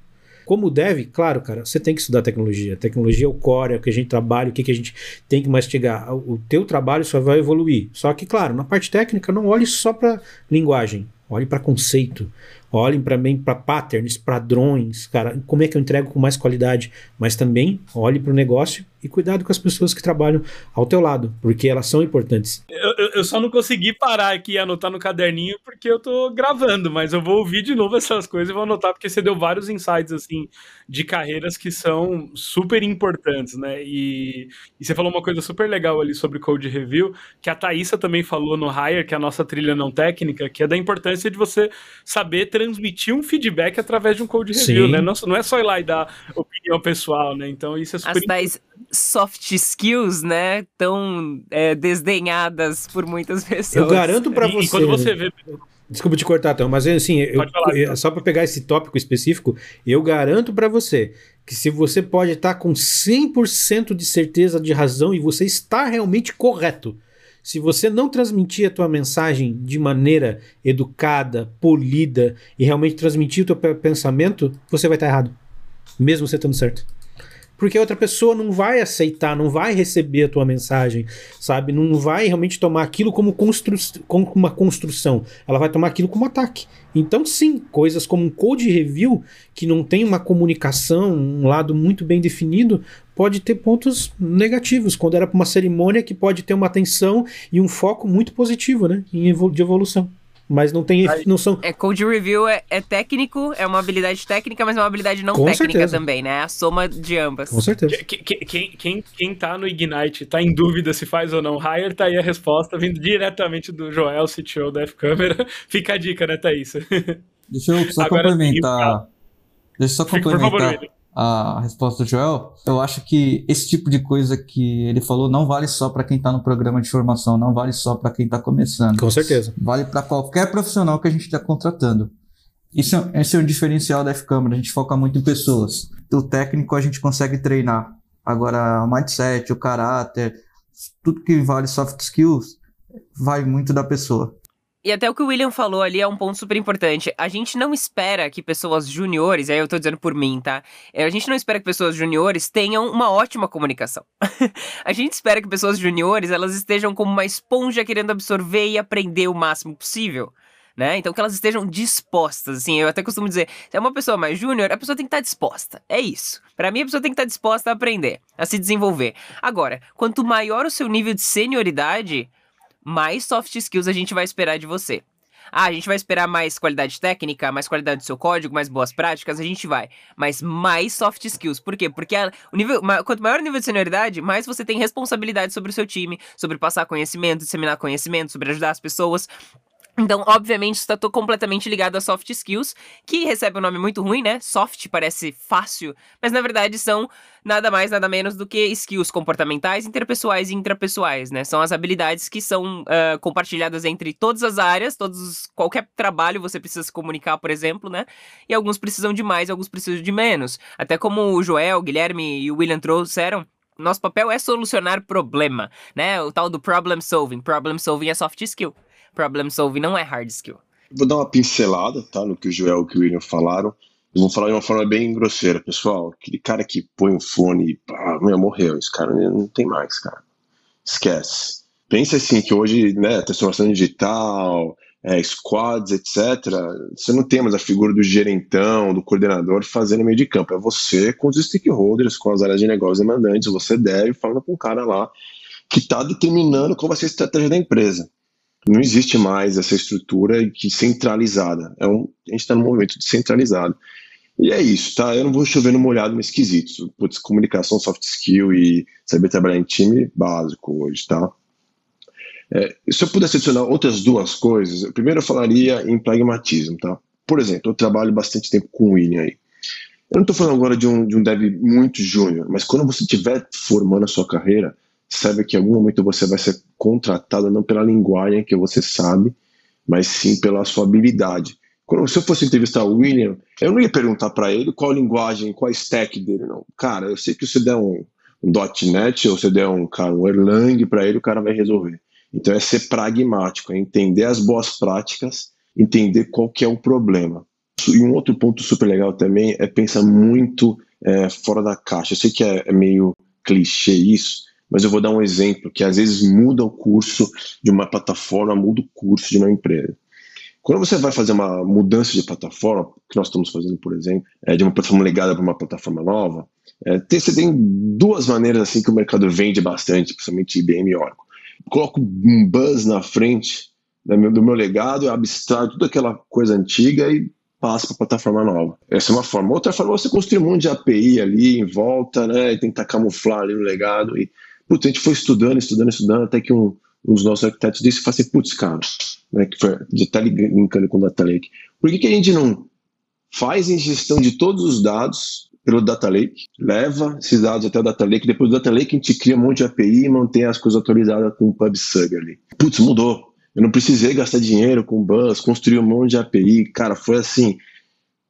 Como dev, claro, cara, você tem que estudar tecnologia. Tecnologia é o core, é o que a gente trabalha, o que, que a gente tem que mastigar. O teu trabalho só vai evoluir. Só que, claro, na parte técnica, não olhe só para linguagem, olhe para conceito, olhem para mim para patterns, padrões, cara, como é que eu entrego com mais qualidade, mas também olhe para o negócio e cuidado com as pessoas que trabalham ao teu lado, porque elas são importantes. Eu, eu só não consegui parar aqui e anotar no caderninho porque eu tô gravando, mas eu vou ouvir de novo essas coisas e vou anotar porque você deu vários insights assim de carreiras que são super importantes, né? E, e você falou uma coisa super legal ali sobre code review, que a Thaisa também falou no Hire, que é a nossa trilha não técnica, que é da importância de você saber transmitir um feedback através de um code review, Sim. né? Não, não é só ir lá e dar opinião pessoal, né? Então isso é super As soft skills, né, tão é, desdenhadas por muitas pessoas. Eu garanto para você. E quando você vê Desculpa te cortar, então, mas assim, eu, falar, só para pegar esse tópico específico, eu garanto para você que se você pode estar com 100% de certeza de razão e você está realmente correto, se você não transmitir a tua mensagem de maneira educada, polida e realmente transmitir o teu pensamento, você vai estar errado, mesmo você estando certo porque a outra pessoa não vai aceitar, não vai receber a tua mensagem, sabe? Não vai realmente tomar aquilo como, constru como uma construção, ela vai tomar aquilo como ataque. Então, sim, coisas como um code review, que não tem uma comunicação, um lado muito bem definido, pode ter pontos negativos, quando era para uma cerimônia que pode ter uma atenção e um foco muito positivo, né? De evolução. Mas não tem. Não são... É, code review é, é, técnico, é uma habilidade técnica, mas é uma habilidade não Com técnica certeza. também, né? É a soma de ambas. Com certeza. Quem, quem, quem, quem tá no Ignite, tá em dúvida se faz ou não hire, tá aí a resposta, vindo diretamente do Joel, CTO da F-Câmera. Fica a dica, né, Thaís? Deixa eu só Agora, complementar. Deixa eu só complementar. Por favor, a resposta do Joel, eu acho que esse tipo de coisa que ele falou não vale só para quem está no programa de formação, não vale só para quem está começando. Com certeza. Vale para qualquer profissional que a gente está contratando. Isso, esse é o diferencial da F-Câmara, a gente foca muito em pessoas. O técnico a gente consegue treinar. Agora, o mindset, o caráter, tudo que vale soft skills, vai muito da pessoa. E até o que o William falou ali é um ponto super importante. A gente não espera que pessoas juniores, aí eu tô dizendo por mim, tá? É, a gente não espera que pessoas juniores tenham uma ótima comunicação. a gente espera que pessoas juniores, elas estejam como uma esponja querendo absorver e aprender o máximo possível. Né? Então que elas estejam dispostas, assim, eu até costumo dizer, se é uma pessoa mais júnior, a pessoa tem que estar disposta. É isso. Para mim a pessoa tem que estar disposta a aprender, a se desenvolver. Agora, quanto maior o seu nível de senioridade, mais soft skills a gente vai esperar de você. Ah, a gente vai esperar mais qualidade técnica, mais qualidade do seu código, mais boas práticas, a gente vai. Mas mais soft skills. Por quê? Porque a, o nível, quanto maior o nível de senioridade, mais você tem responsabilidade sobre o seu time, sobre passar conhecimento, disseminar conhecimento, sobre ajudar as pessoas. Então, obviamente, está completamente ligado a soft skills, que recebe um nome muito ruim, né? Soft parece fácil, mas na verdade são nada mais, nada menos do que skills comportamentais, interpessoais e intrapessoais, né? São as habilidades que são uh, compartilhadas entre todas as áreas, todos, qualquer trabalho você precisa se comunicar, por exemplo, né? E alguns precisam de mais, alguns precisam de menos. Até como o Joel, o Guilherme e o William trouxeram, nosso papel é solucionar problema, né? O tal do problem solving. Problem solving é soft skill problem solving não é hard skill. Vou dar uma pincelada, tá, no que o Joel e o William falaram. Eles vão falar de uma forma bem grosseira, pessoal. Aquele cara que põe um fone e ah, meu, morreu. Esse cara não tem mais, cara. Esquece. Pensa assim que hoje, né, transformação digital, é, squads, etc. Você não tem mais a figura do gerentão, do coordenador fazendo meio de campo. É você com os stakeholders, com as áreas de negócio demandantes. Você deve falando com o cara lá que está determinando qual vai ser a estratégia da empresa não existe mais essa estrutura que centralizada. É um, a gente está num momento descentralizado. E é isso, tá? Eu não vou chover no molhado meus quesitos. Putz, comunicação, soft skill e saber trabalhar em time, básico hoje, tá? É, se eu pudesse adicionar outras duas coisas, primeiro eu falaria em pragmatismo, tá? Por exemplo, eu trabalho bastante tempo com o William aí. Eu não estou falando agora de um, de um dev muito júnior, mas quando você estiver formando a sua carreira, saiba que em algum momento você vai ser contratado não pela linguagem que você sabe, mas sim pela sua habilidade. Quando, se eu fosse entrevistar o William, eu não ia perguntar para ele qual linguagem, qual stack dele, não. Cara, eu sei que você der um, um .NET ou você der um, cara, um Erlang para ele, o cara vai resolver. Então é ser pragmático, é entender as boas práticas, entender qual que é o problema. E um outro ponto super legal também é pensar muito é, fora da caixa. Eu sei que é, é meio clichê isso, mas eu vou dar um exemplo que às vezes muda o curso de uma plataforma, muda o curso de uma empresa. Quando você vai fazer uma mudança de plataforma, que nós estamos fazendo, por exemplo, é, de uma plataforma legada para uma plataforma nova, é, você tem duas maneiras assim que o mercado vende bastante, principalmente IBM e Oracle. Coloco um buzz na frente meu, do meu legado, abstrai toda aquela coisa antiga e passa para a plataforma nova. Essa é uma forma. Outra forma é você construir um monte de API ali em volta, né, e tentar camuflar ali o legado. E, putz, a gente foi estudando, estudando, estudando, até que um, um dos nossos arquitetos disse, fala assim, putz, cara, né, que foi de estar linkando com o Data Lake, por que, que a gente não faz ingestão de todos os dados pelo Data Lake, leva esses dados até o Data Lake, depois do Data Lake a gente cria um monte de API e mantém as coisas atualizadas com o PubSub ali. Putz, mudou. Eu não precisei gastar dinheiro com Buzz, construir um monte de API. Cara, foi assim,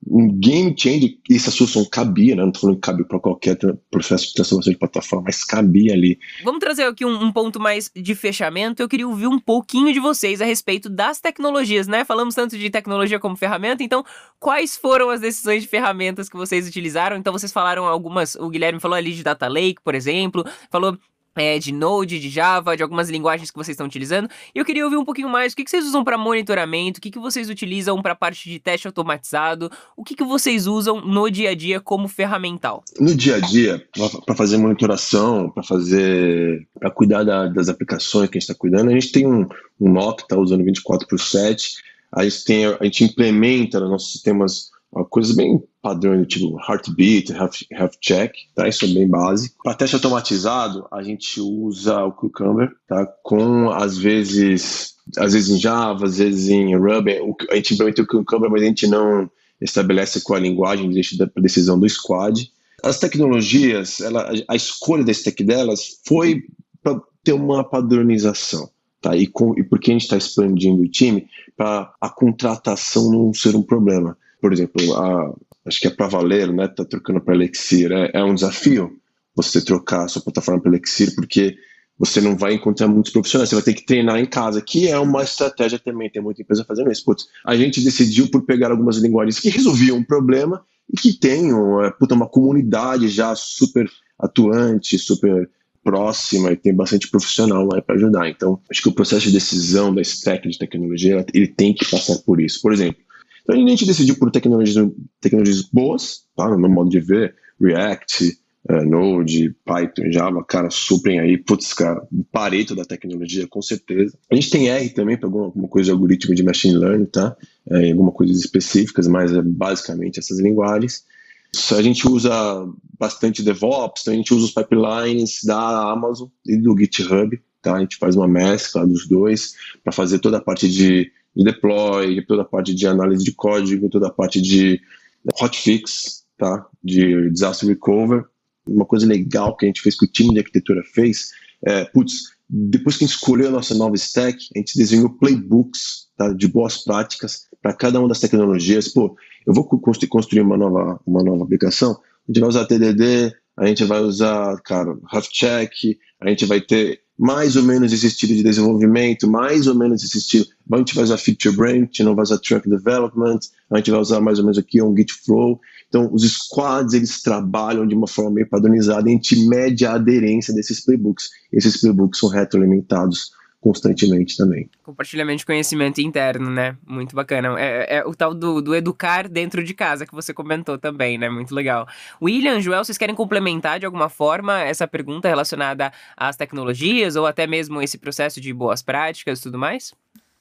um game change, e essa solução cabia, né? Não estou falando que cabia para qualquer processo de transformação de plataforma, mas cabia ali. Vamos trazer aqui um, um, ponto mais de fechamento. Eu queria ouvir um pouquinho de vocês a respeito das tecnologias, né? Falamos tanto de tecnologia como ferramenta, então quais foram as decisões de ferramentas que vocês utilizaram? Então vocês falaram algumas, o Guilherme falou ali de Data Lake, por exemplo, falou é, de Node, de Java, de algumas linguagens que vocês estão utilizando. E eu queria ouvir um pouquinho mais o que, que vocês usam para monitoramento, o que, que vocês utilizam para parte de teste automatizado, o que, que vocês usam no dia a dia como ferramental. No dia a dia, para fazer monitoração, para fazer, para cuidar da, das aplicações que a gente está cuidando, a gente tem um, um NOC que está usando 24 por 7. A gente, tem, a gente implementa nos nossos sistemas coisas bem padrões, tipo heartbeat, health, health check, tá? Isso é bem básico. Para teste automatizado, a gente usa o Cucumber, tá? Com, às vezes, às vezes em Java, às vezes em Ruby. A gente implementa o Cucumber, mas a gente não estabelece qual a linguagem de decisão do squad. As tecnologias, ela, a escolha da stack delas foi para ter uma padronização. Tá? E, com, e porque a gente está expandindo o time para a contratação não ser um problema por exemplo, a, acho que é para valer, né? Tá trocando para Elixir. É, é, um desafio você trocar a sua plataforma para Elixir, porque você não vai encontrar muitos profissionais, você vai ter que treinar em casa, que é uma estratégia também, tem muita empresa fazendo isso. Putz, a gente decidiu por pegar algumas linguagens que resolviam um problema e que tenham é, puta, uma comunidade já super atuante, super próxima e tem bastante profissional lá para ajudar. Então, acho que o processo de decisão da stack de tecnologia, ele tem que passar por isso. Por exemplo, então a gente decidiu por tecnologias, tecnologias boas, tá? no meu modo de ver, React, uh, Node, Python, Java, cara, suprem aí, putz, cara, pareto da tecnologia, com certeza. A gente tem R também para alguma, coisa de algoritmo de machine learning, tá? É, alguma coisas específicas, mas é basicamente essas linguagens. A gente usa bastante DevOps, então a gente usa os pipelines da Amazon e do GitHub, tá? A gente faz uma mescla dos dois para fazer toda a parte de de deploy, toda a parte de análise de código, toda a parte de hotfix, tá? de disaster recovery. Uma coisa legal que a gente fez, que o time de arquitetura fez, é, putz, depois que a gente escolheu a nossa nova stack, a gente desenhou playbooks tá? de boas práticas para cada uma das tecnologias. Pô, eu vou construir uma nova, uma nova aplicação, a gente vai usar TDD, a gente vai usar, cara, check, a gente vai ter mais ou menos esse estilo de desenvolvimento, mais ou menos esse estilo. A gente vai usar Feature Branch, não vai usar Trunk Development, a gente vai usar mais ou menos aqui um Git Flow. Então, os squads, eles trabalham de uma forma meio padronizada a gente mede a aderência desses playbooks. Esses playbooks são retroalimentados constantemente também. Compartilhamento de conhecimento interno, né? Muito bacana. É, é o tal do, do, educar dentro de casa que você comentou também, né? Muito legal. William, Joel, vocês querem complementar de alguma forma essa pergunta relacionada às tecnologias ou até mesmo esse processo de boas práticas e tudo mais?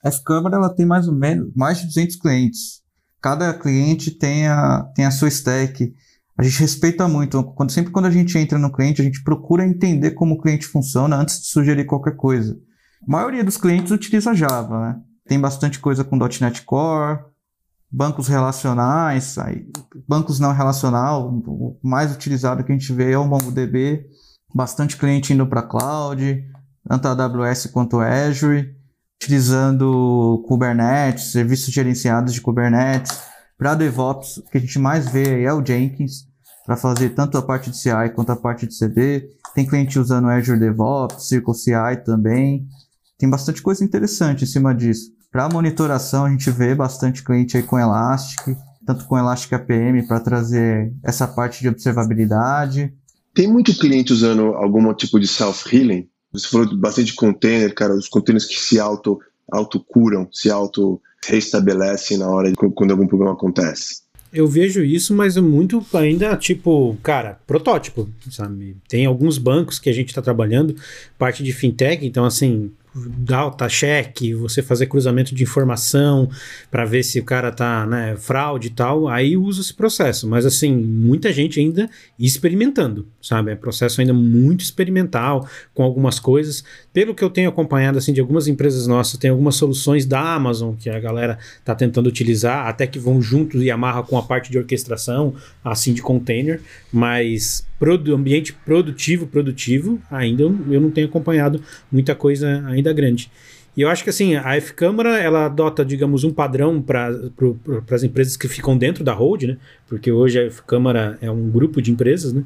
A F-Câmara ela tem mais ou menos mais de 200 clientes. cada cliente tem a, tem a sua stack. A gente respeita muito. Quando, sempre quando a gente entra no cliente, a gente procura entender como o cliente funciona antes de sugerir qualquer coisa. A maioria dos clientes utiliza Java, né? Tem bastante coisa com .NET Core, bancos relacionais, aí, bancos não relacional, o mais utilizado que a gente vê é o MongoDB, bastante cliente indo para cloud, tanto a AWS quanto Azure, utilizando Kubernetes, serviços gerenciados de Kubernetes. Para DevOps, o que a gente mais vê é o Jenkins, para fazer tanto a parte de CI quanto a parte de CD. Tem cliente usando Azure DevOps, Circle CI também. Tem bastante coisa interessante em cima disso. Para monitoração, a gente vê bastante cliente aí com Elastic, tanto com Elastic APM para trazer essa parte de observabilidade. Tem muito cliente usando algum tipo de self-healing? Você falou bastante de container, cara, os containers que se auto, auto curam, se auto restabelecem na hora de quando algum problema acontece. Eu vejo isso, mas é muito ainda tipo, cara, protótipo, sabe? Tem alguns bancos que a gente está trabalhando, parte de fintech, então assim, data check, você fazer cruzamento de informação para ver se o cara tá, né, fraude e tal, aí usa esse processo. Mas assim, muita gente ainda experimentando, sabe? É processo ainda muito experimental com algumas coisas. Pelo que eu tenho acompanhado assim de algumas empresas nossas, tem algumas soluções da Amazon que a galera tá tentando utilizar, até que vão juntos e amarra com a parte de orquestração, assim de container, mas produ ambiente produtivo, produtivo, ainda eu não tenho acompanhado muita coisa ainda grande. E eu acho que assim, a F-Câmara ela adota, digamos, um padrão para as empresas que ficam dentro da hold, né? Porque hoje a F-Câmara é um grupo de empresas, né?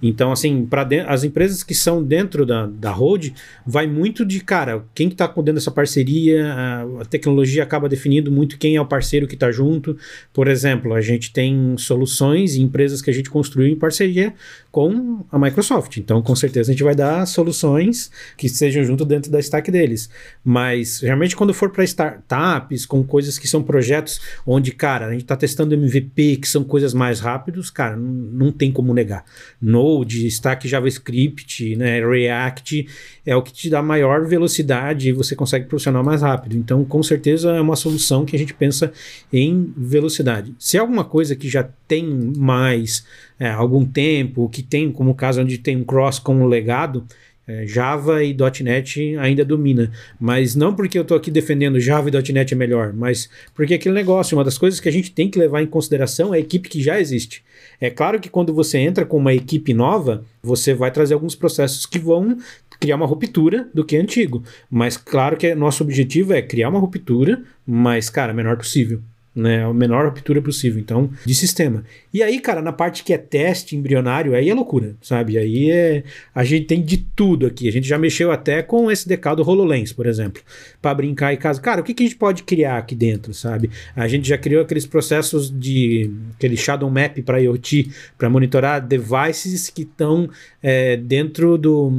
Então, assim, para as empresas que são dentro da, da Road, vai muito de, cara, quem que está dentro dessa parceria, a, a, tecnologia acaba definindo muito quem é o parceiro que está junto. Por exemplo, a gente tem soluções e empresas que a gente construiu em parceria com a Microsoft. Então, com certeza, a gente vai dar soluções que sejam junto dentro da stack deles. Mas, realmente, quando for para startups, com coisas que são projetos onde, cara, a gente está testando MVP, que são coisas mais rápidas, cara, não, não tem como negar. No Node, Stack JavaScript, né, React, é o que te dá maior velocidade e você consegue profissional mais rápido. Então, com certeza é uma solução que a gente pensa em velocidade. Se é alguma coisa que já tem mais é, algum tempo, que tem, como o caso onde tem um cross com o legado, é, Java e .NET ainda domina, mas não porque eu estou aqui defendendo Java e .NET é melhor, mas porque aquele negócio, uma das coisas que a gente tem que levar em consideração é a equipe que já existe. É claro que quando você entra com uma equipe nova, você vai trazer alguns processos que vão criar uma ruptura do que é antigo, mas claro que nosso objetivo é criar uma ruptura, mas cara, menor possível né? A menor ruptura possível, então, de sistema. E aí, cara, na parte que é teste embrionário, aí é loucura, sabe? Aí é. A gente tem de tudo aqui. A gente já mexeu até com o SDK do HoloLens, por exemplo, para brincar em casa. Cara, o que, que a gente pode criar aqui dentro, sabe? A gente já criou aqueles processos de. aquele Shadow Map para IoT, para monitorar devices que estão é, dentro do,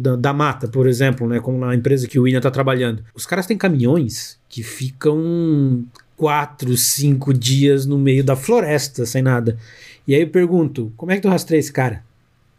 da, da, mata, por exemplo, né? Como na empresa que o William está trabalhando. Os caras têm caminhões que ficam quatro, cinco dias no meio da floresta sem nada. E aí eu pergunto, como é que tu rastreia esse cara?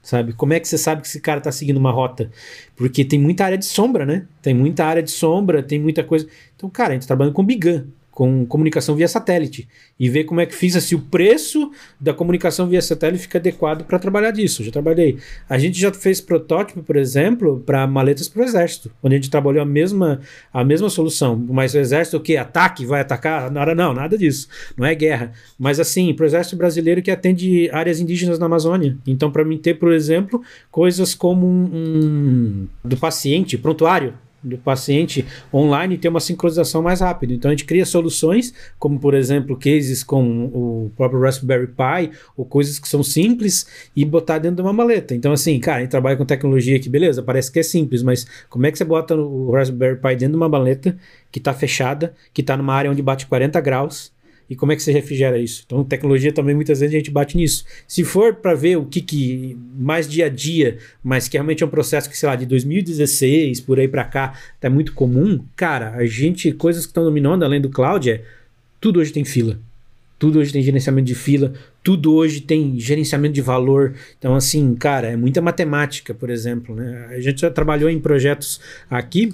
Sabe? Como é que você sabe que esse cara tá seguindo uma rota? Porque tem muita área de sombra, né? Tem muita área de sombra, tem muita coisa. Então, cara, a gente tá trabalhando com Bigan com comunicação via satélite e ver como é que fiz se o preço da comunicação via satélite fica adequado para trabalhar disso. Já trabalhei. A gente já fez protótipo, por exemplo, para maletas para o exército, onde a gente trabalhou a mesma, a mesma solução. Mas o exército o que ataque, vai atacar? Não, não, nada disso. Não é guerra. Mas assim, para o exército brasileiro que atende áreas indígenas na Amazônia. Então, para mim ter, por exemplo, coisas como um, um do paciente, prontuário do paciente online ter uma sincronização mais rápida. Então a gente cria soluções, como por exemplo cases com o próprio Raspberry Pi, ou coisas que são simples e botar dentro de uma maleta. Então assim, cara, a gente trabalha com tecnologia que beleza, parece que é simples, mas como é que você bota o Raspberry Pi dentro de uma maleta que está fechada, que está numa área onde bate 40 graus, e como é que você refrigera isso? Então, tecnologia também muitas vezes a gente bate nisso. Se for para ver o que, que mais dia a dia, mas que realmente é um processo que, sei lá, de 2016 por aí para cá, tá muito comum, cara, a gente, coisas que estão dominando além do cloud é tudo hoje tem fila. Tudo hoje tem gerenciamento de fila, tudo hoje tem gerenciamento de valor. Então, assim, cara, é muita matemática, por exemplo. Né? A gente já trabalhou em projetos aqui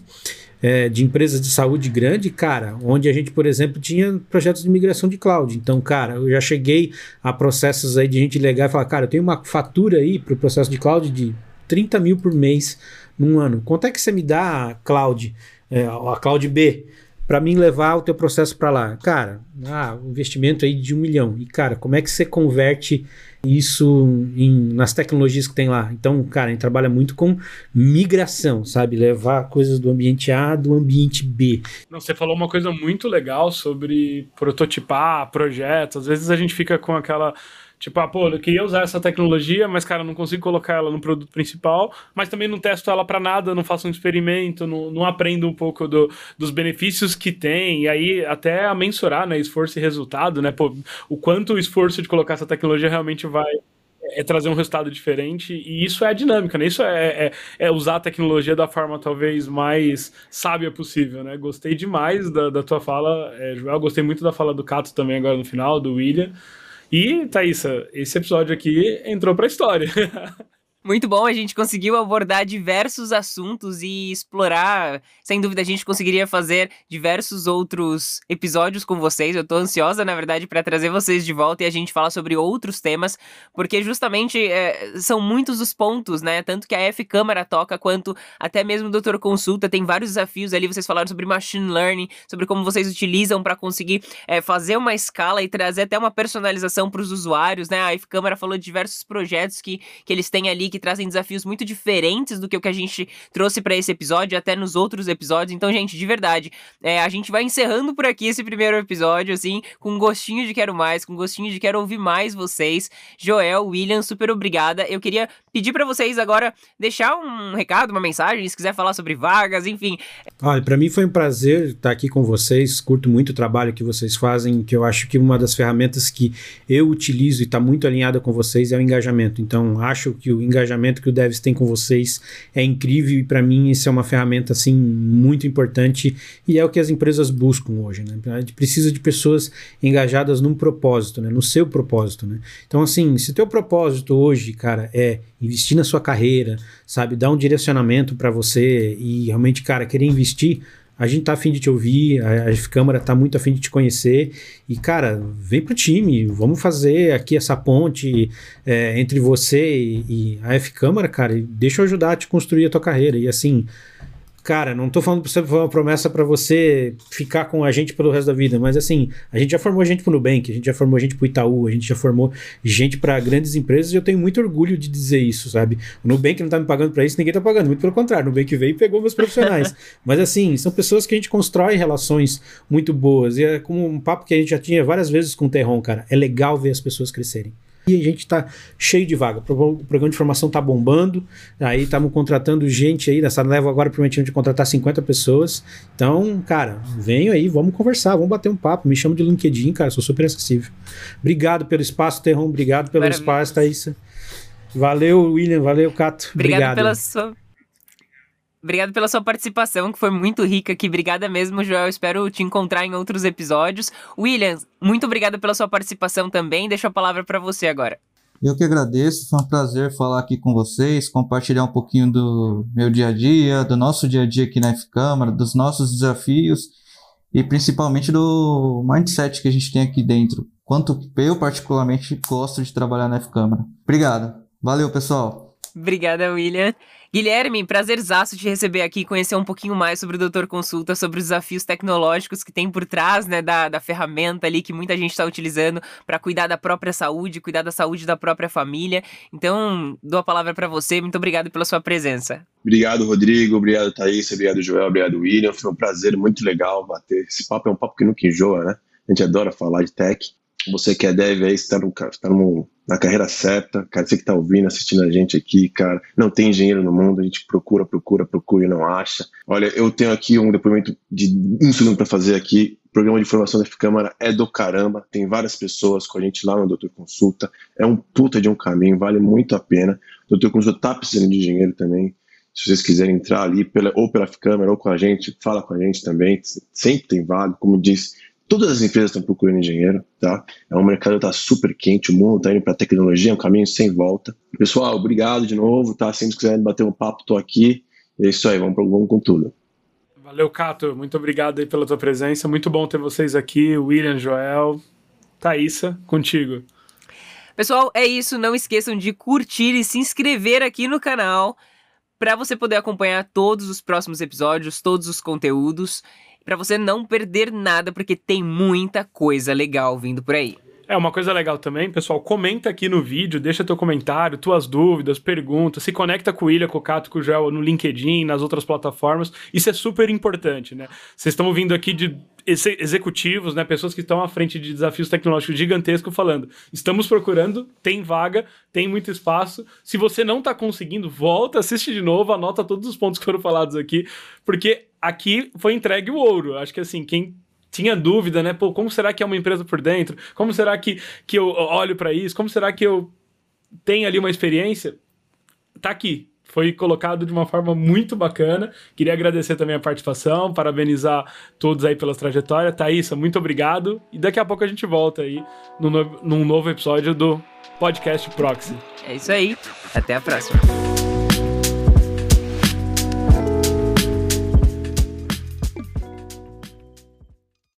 é, de empresas de saúde grande, cara, onde a gente, por exemplo, tinha projetos de migração de cloud. Então, cara, eu já cheguei a processos aí de gente legal e falar, cara, eu tenho uma fatura aí para o processo de cloud de 30 mil por mês num ano. Quanto é que você me dá cloud, é, a cloud B? para mim levar o teu processo para lá. Cara, ah, um investimento aí de um milhão. E, cara, como é que você converte isso em, nas tecnologias que tem lá? Então, cara, a gente trabalha muito com migração, sabe? Levar coisas do ambiente A do ambiente B. Não, você falou uma coisa muito legal sobre prototipar projetos. Às vezes a gente fica com aquela Tipo, ah, pô, eu queria usar essa tecnologia, mas, cara, não consigo colocar ela no produto principal, mas também não testo ela para nada, não faço um experimento, não, não aprendo um pouco do, dos benefícios que tem, e aí até a mensurar, né, esforço e resultado, né, pô, o quanto o esforço de colocar essa tecnologia realmente vai é trazer um resultado diferente e isso é a dinâmica, né? Isso é, é, é, usar a tecnologia da forma talvez mais sábia possível, né? Gostei demais da, da tua fala, é, Joel, gostei muito da fala do Cato também agora no final, do William. E, Thaísa, esse episódio aqui entrou pra história. Muito bom, a gente conseguiu abordar diversos assuntos e explorar. Sem dúvida, a gente conseguiria fazer diversos outros episódios com vocês. Eu tô ansiosa, na verdade, para trazer vocês de volta e a gente falar sobre outros temas, porque justamente é, são muitos os pontos, né? Tanto que a F Câmara toca, quanto até mesmo o Doutor Consulta. Tem vários desafios ali. Vocês falaram sobre machine learning, sobre como vocês utilizam para conseguir é, fazer uma escala e trazer até uma personalização para os usuários, né? A F Câmara falou de diversos projetos que, que eles têm ali que trazem desafios muito diferentes do que o que a gente trouxe para esse episódio, até nos outros episódios. Então, gente, de verdade, é, a gente vai encerrando por aqui esse primeiro episódio, assim, com um gostinho de quero mais, com um gostinho de quero ouvir mais vocês. Joel, William, super obrigada. Eu queria pedir para vocês agora deixar um recado, uma mensagem, se quiser falar sobre vagas, enfim. Olha, para mim foi um prazer estar aqui com vocês. Curto muito o trabalho que vocês fazem, que eu acho que uma das ferramentas que eu utilizo e está muito alinhada com vocês é o engajamento. Então, acho que o engajamento engajamento que o Devs tem com vocês é incrível e para mim isso é uma ferramenta assim muito importante e é o que as empresas buscam hoje, né? A gente precisa de pessoas engajadas num propósito, né? No seu propósito, né? Então assim, se teu propósito hoje, cara, é investir na sua carreira, sabe, dar um direcionamento para você e realmente, cara, querer investir a gente tá afim de te ouvir, a, a Câmara tá muito afim de te conhecer. E, cara, vem pro time, vamos fazer aqui essa ponte é, entre você e, e a F Câmara, cara, e deixa eu ajudar a te construir a tua carreira. E assim, Cara, não tô falando pra você foi uma promessa para você ficar com a gente pelo resto da vida, mas assim, a gente já formou gente pro Nubank, a gente já formou gente pro Itaú, a gente já formou gente para grandes empresas e eu tenho muito orgulho de dizer isso, sabe? O Nubank não tá me pagando para isso, ninguém tá pagando, muito pelo contrário, o Nubank veio e pegou meus profissionais. mas assim, são pessoas que a gente constrói relações muito boas e é como um papo que a gente já tinha várias vezes com o Terron, cara. É legal ver as pessoas crescerem. E a gente está cheio de vaga. O programa de formação está bombando. Aí estamos contratando gente aí. Nessa leva agora prometendo de contratar 50 pessoas. Então, cara, venho aí, vamos conversar, vamos bater um papo. Me chama de LinkedIn, cara, sou super acessível. Obrigado pelo espaço, Terron. Obrigado pelo Maravilha. espaço, Thaís. Valeu, William. Valeu, Cato. Obrigado, Obrigado. pela sua Obrigado pela sua participação, que foi muito rica aqui. Obrigada mesmo, Joel. Espero te encontrar em outros episódios. William, muito obrigado pela sua participação também. Deixo a palavra para você agora. Eu que agradeço, foi um prazer falar aqui com vocês, compartilhar um pouquinho do meu dia a dia, do nosso dia a dia aqui na F-Câmara, dos nossos desafios e principalmente do mindset que a gente tem aqui dentro. Quanto eu, particularmente, gosto de trabalhar na F-Câmara. Obrigado. Valeu, pessoal. Obrigada, William. Guilherme, prazerzaço te receber aqui, conhecer um pouquinho mais sobre o Doutor Consulta, sobre os desafios tecnológicos que tem por trás, né, da, da ferramenta ali que muita gente está utilizando para cuidar da própria saúde, cuidar da saúde da própria família. Então, dou a palavra para você. Muito obrigado pela sua presença. Obrigado, Rodrigo. Obrigado, Thaís. Obrigado, Joel. Obrigado, William. Foi um prazer muito legal bater. Esse papo é um papo que nunca enjoa, né? A gente adora falar de tech. Você que é dev aí, está, está no, na carreira certa, cara, você que está ouvindo, assistindo a gente aqui, cara, não tem engenheiro no mundo, a gente procura, procura, procura e não acha. Olha, eu tenho aqui um depoimento de um segundo para fazer aqui. O programa de formação da F-Câmara é do caramba, tem várias pessoas com a gente lá no Doutor Consulta, é um puta de um caminho, vale muito a pena. O Doutor Consulta tá precisando de engenheiro também. Se vocês quiserem entrar ali, pela, ou pela F-Câmara ou com a gente, fala com a gente também. Sempre tem vaga, como disse, Todas as empresas estão procurando engenheiro, tá? É um mercado que está super quente, o mundo está indo para tecnologia, é um caminho sem volta. Pessoal, obrigado de novo, tá? Se quiserem bater um papo, tô aqui. É isso aí, vamos, vamos com tudo. Valeu, Cato. Muito obrigado aí pela tua presença. Muito bom ter vocês aqui, William, Joel, Thaísa, contigo. Pessoal, é isso. Não esqueçam de curtir e se inscrever aqui no canal para você poder acompanhar todos os próximos episódios, todos os conteúdos, para você não perder nada, porque tem muita coisa legal vindo por aí. É, uma coisa legal também, pessoal, comenta aqui no vídeo, deixa teu comentário, tuas dúvidas, perguntas, se conecta com o Ilha, com o Cato, com o Gel no LinkedIn, nas outras plataformas. Isso é super importante, né? Vocês estão vindo aqui de ex executivos, né, pessoas que estão à frente de desafios tecnológicos gigantescos falando, estamos procurando, tem vaga, tem muito espaço. Se você não está conseguindo, volta, assiste de novo, anota todos os pontos que foram falados aqui, porque aqui foi entregue o ouro. Acho que assim, quem tinha dúvida, né? Pô, como será que é uma empresa por dentro? Como será que, que eu olho para isso? Como será que eu tenho ali uma experiência? Tá aqui. Foi colocado de uma forma muito bacana. Queria agradecer também a participação, parabenizar todos aí pelas trajetórias. Thaísa, muito obrigado. E daqui a pouco a gente volta aí no, num novo episódio do Podcast Proxy. É isso aí. Até a próxima.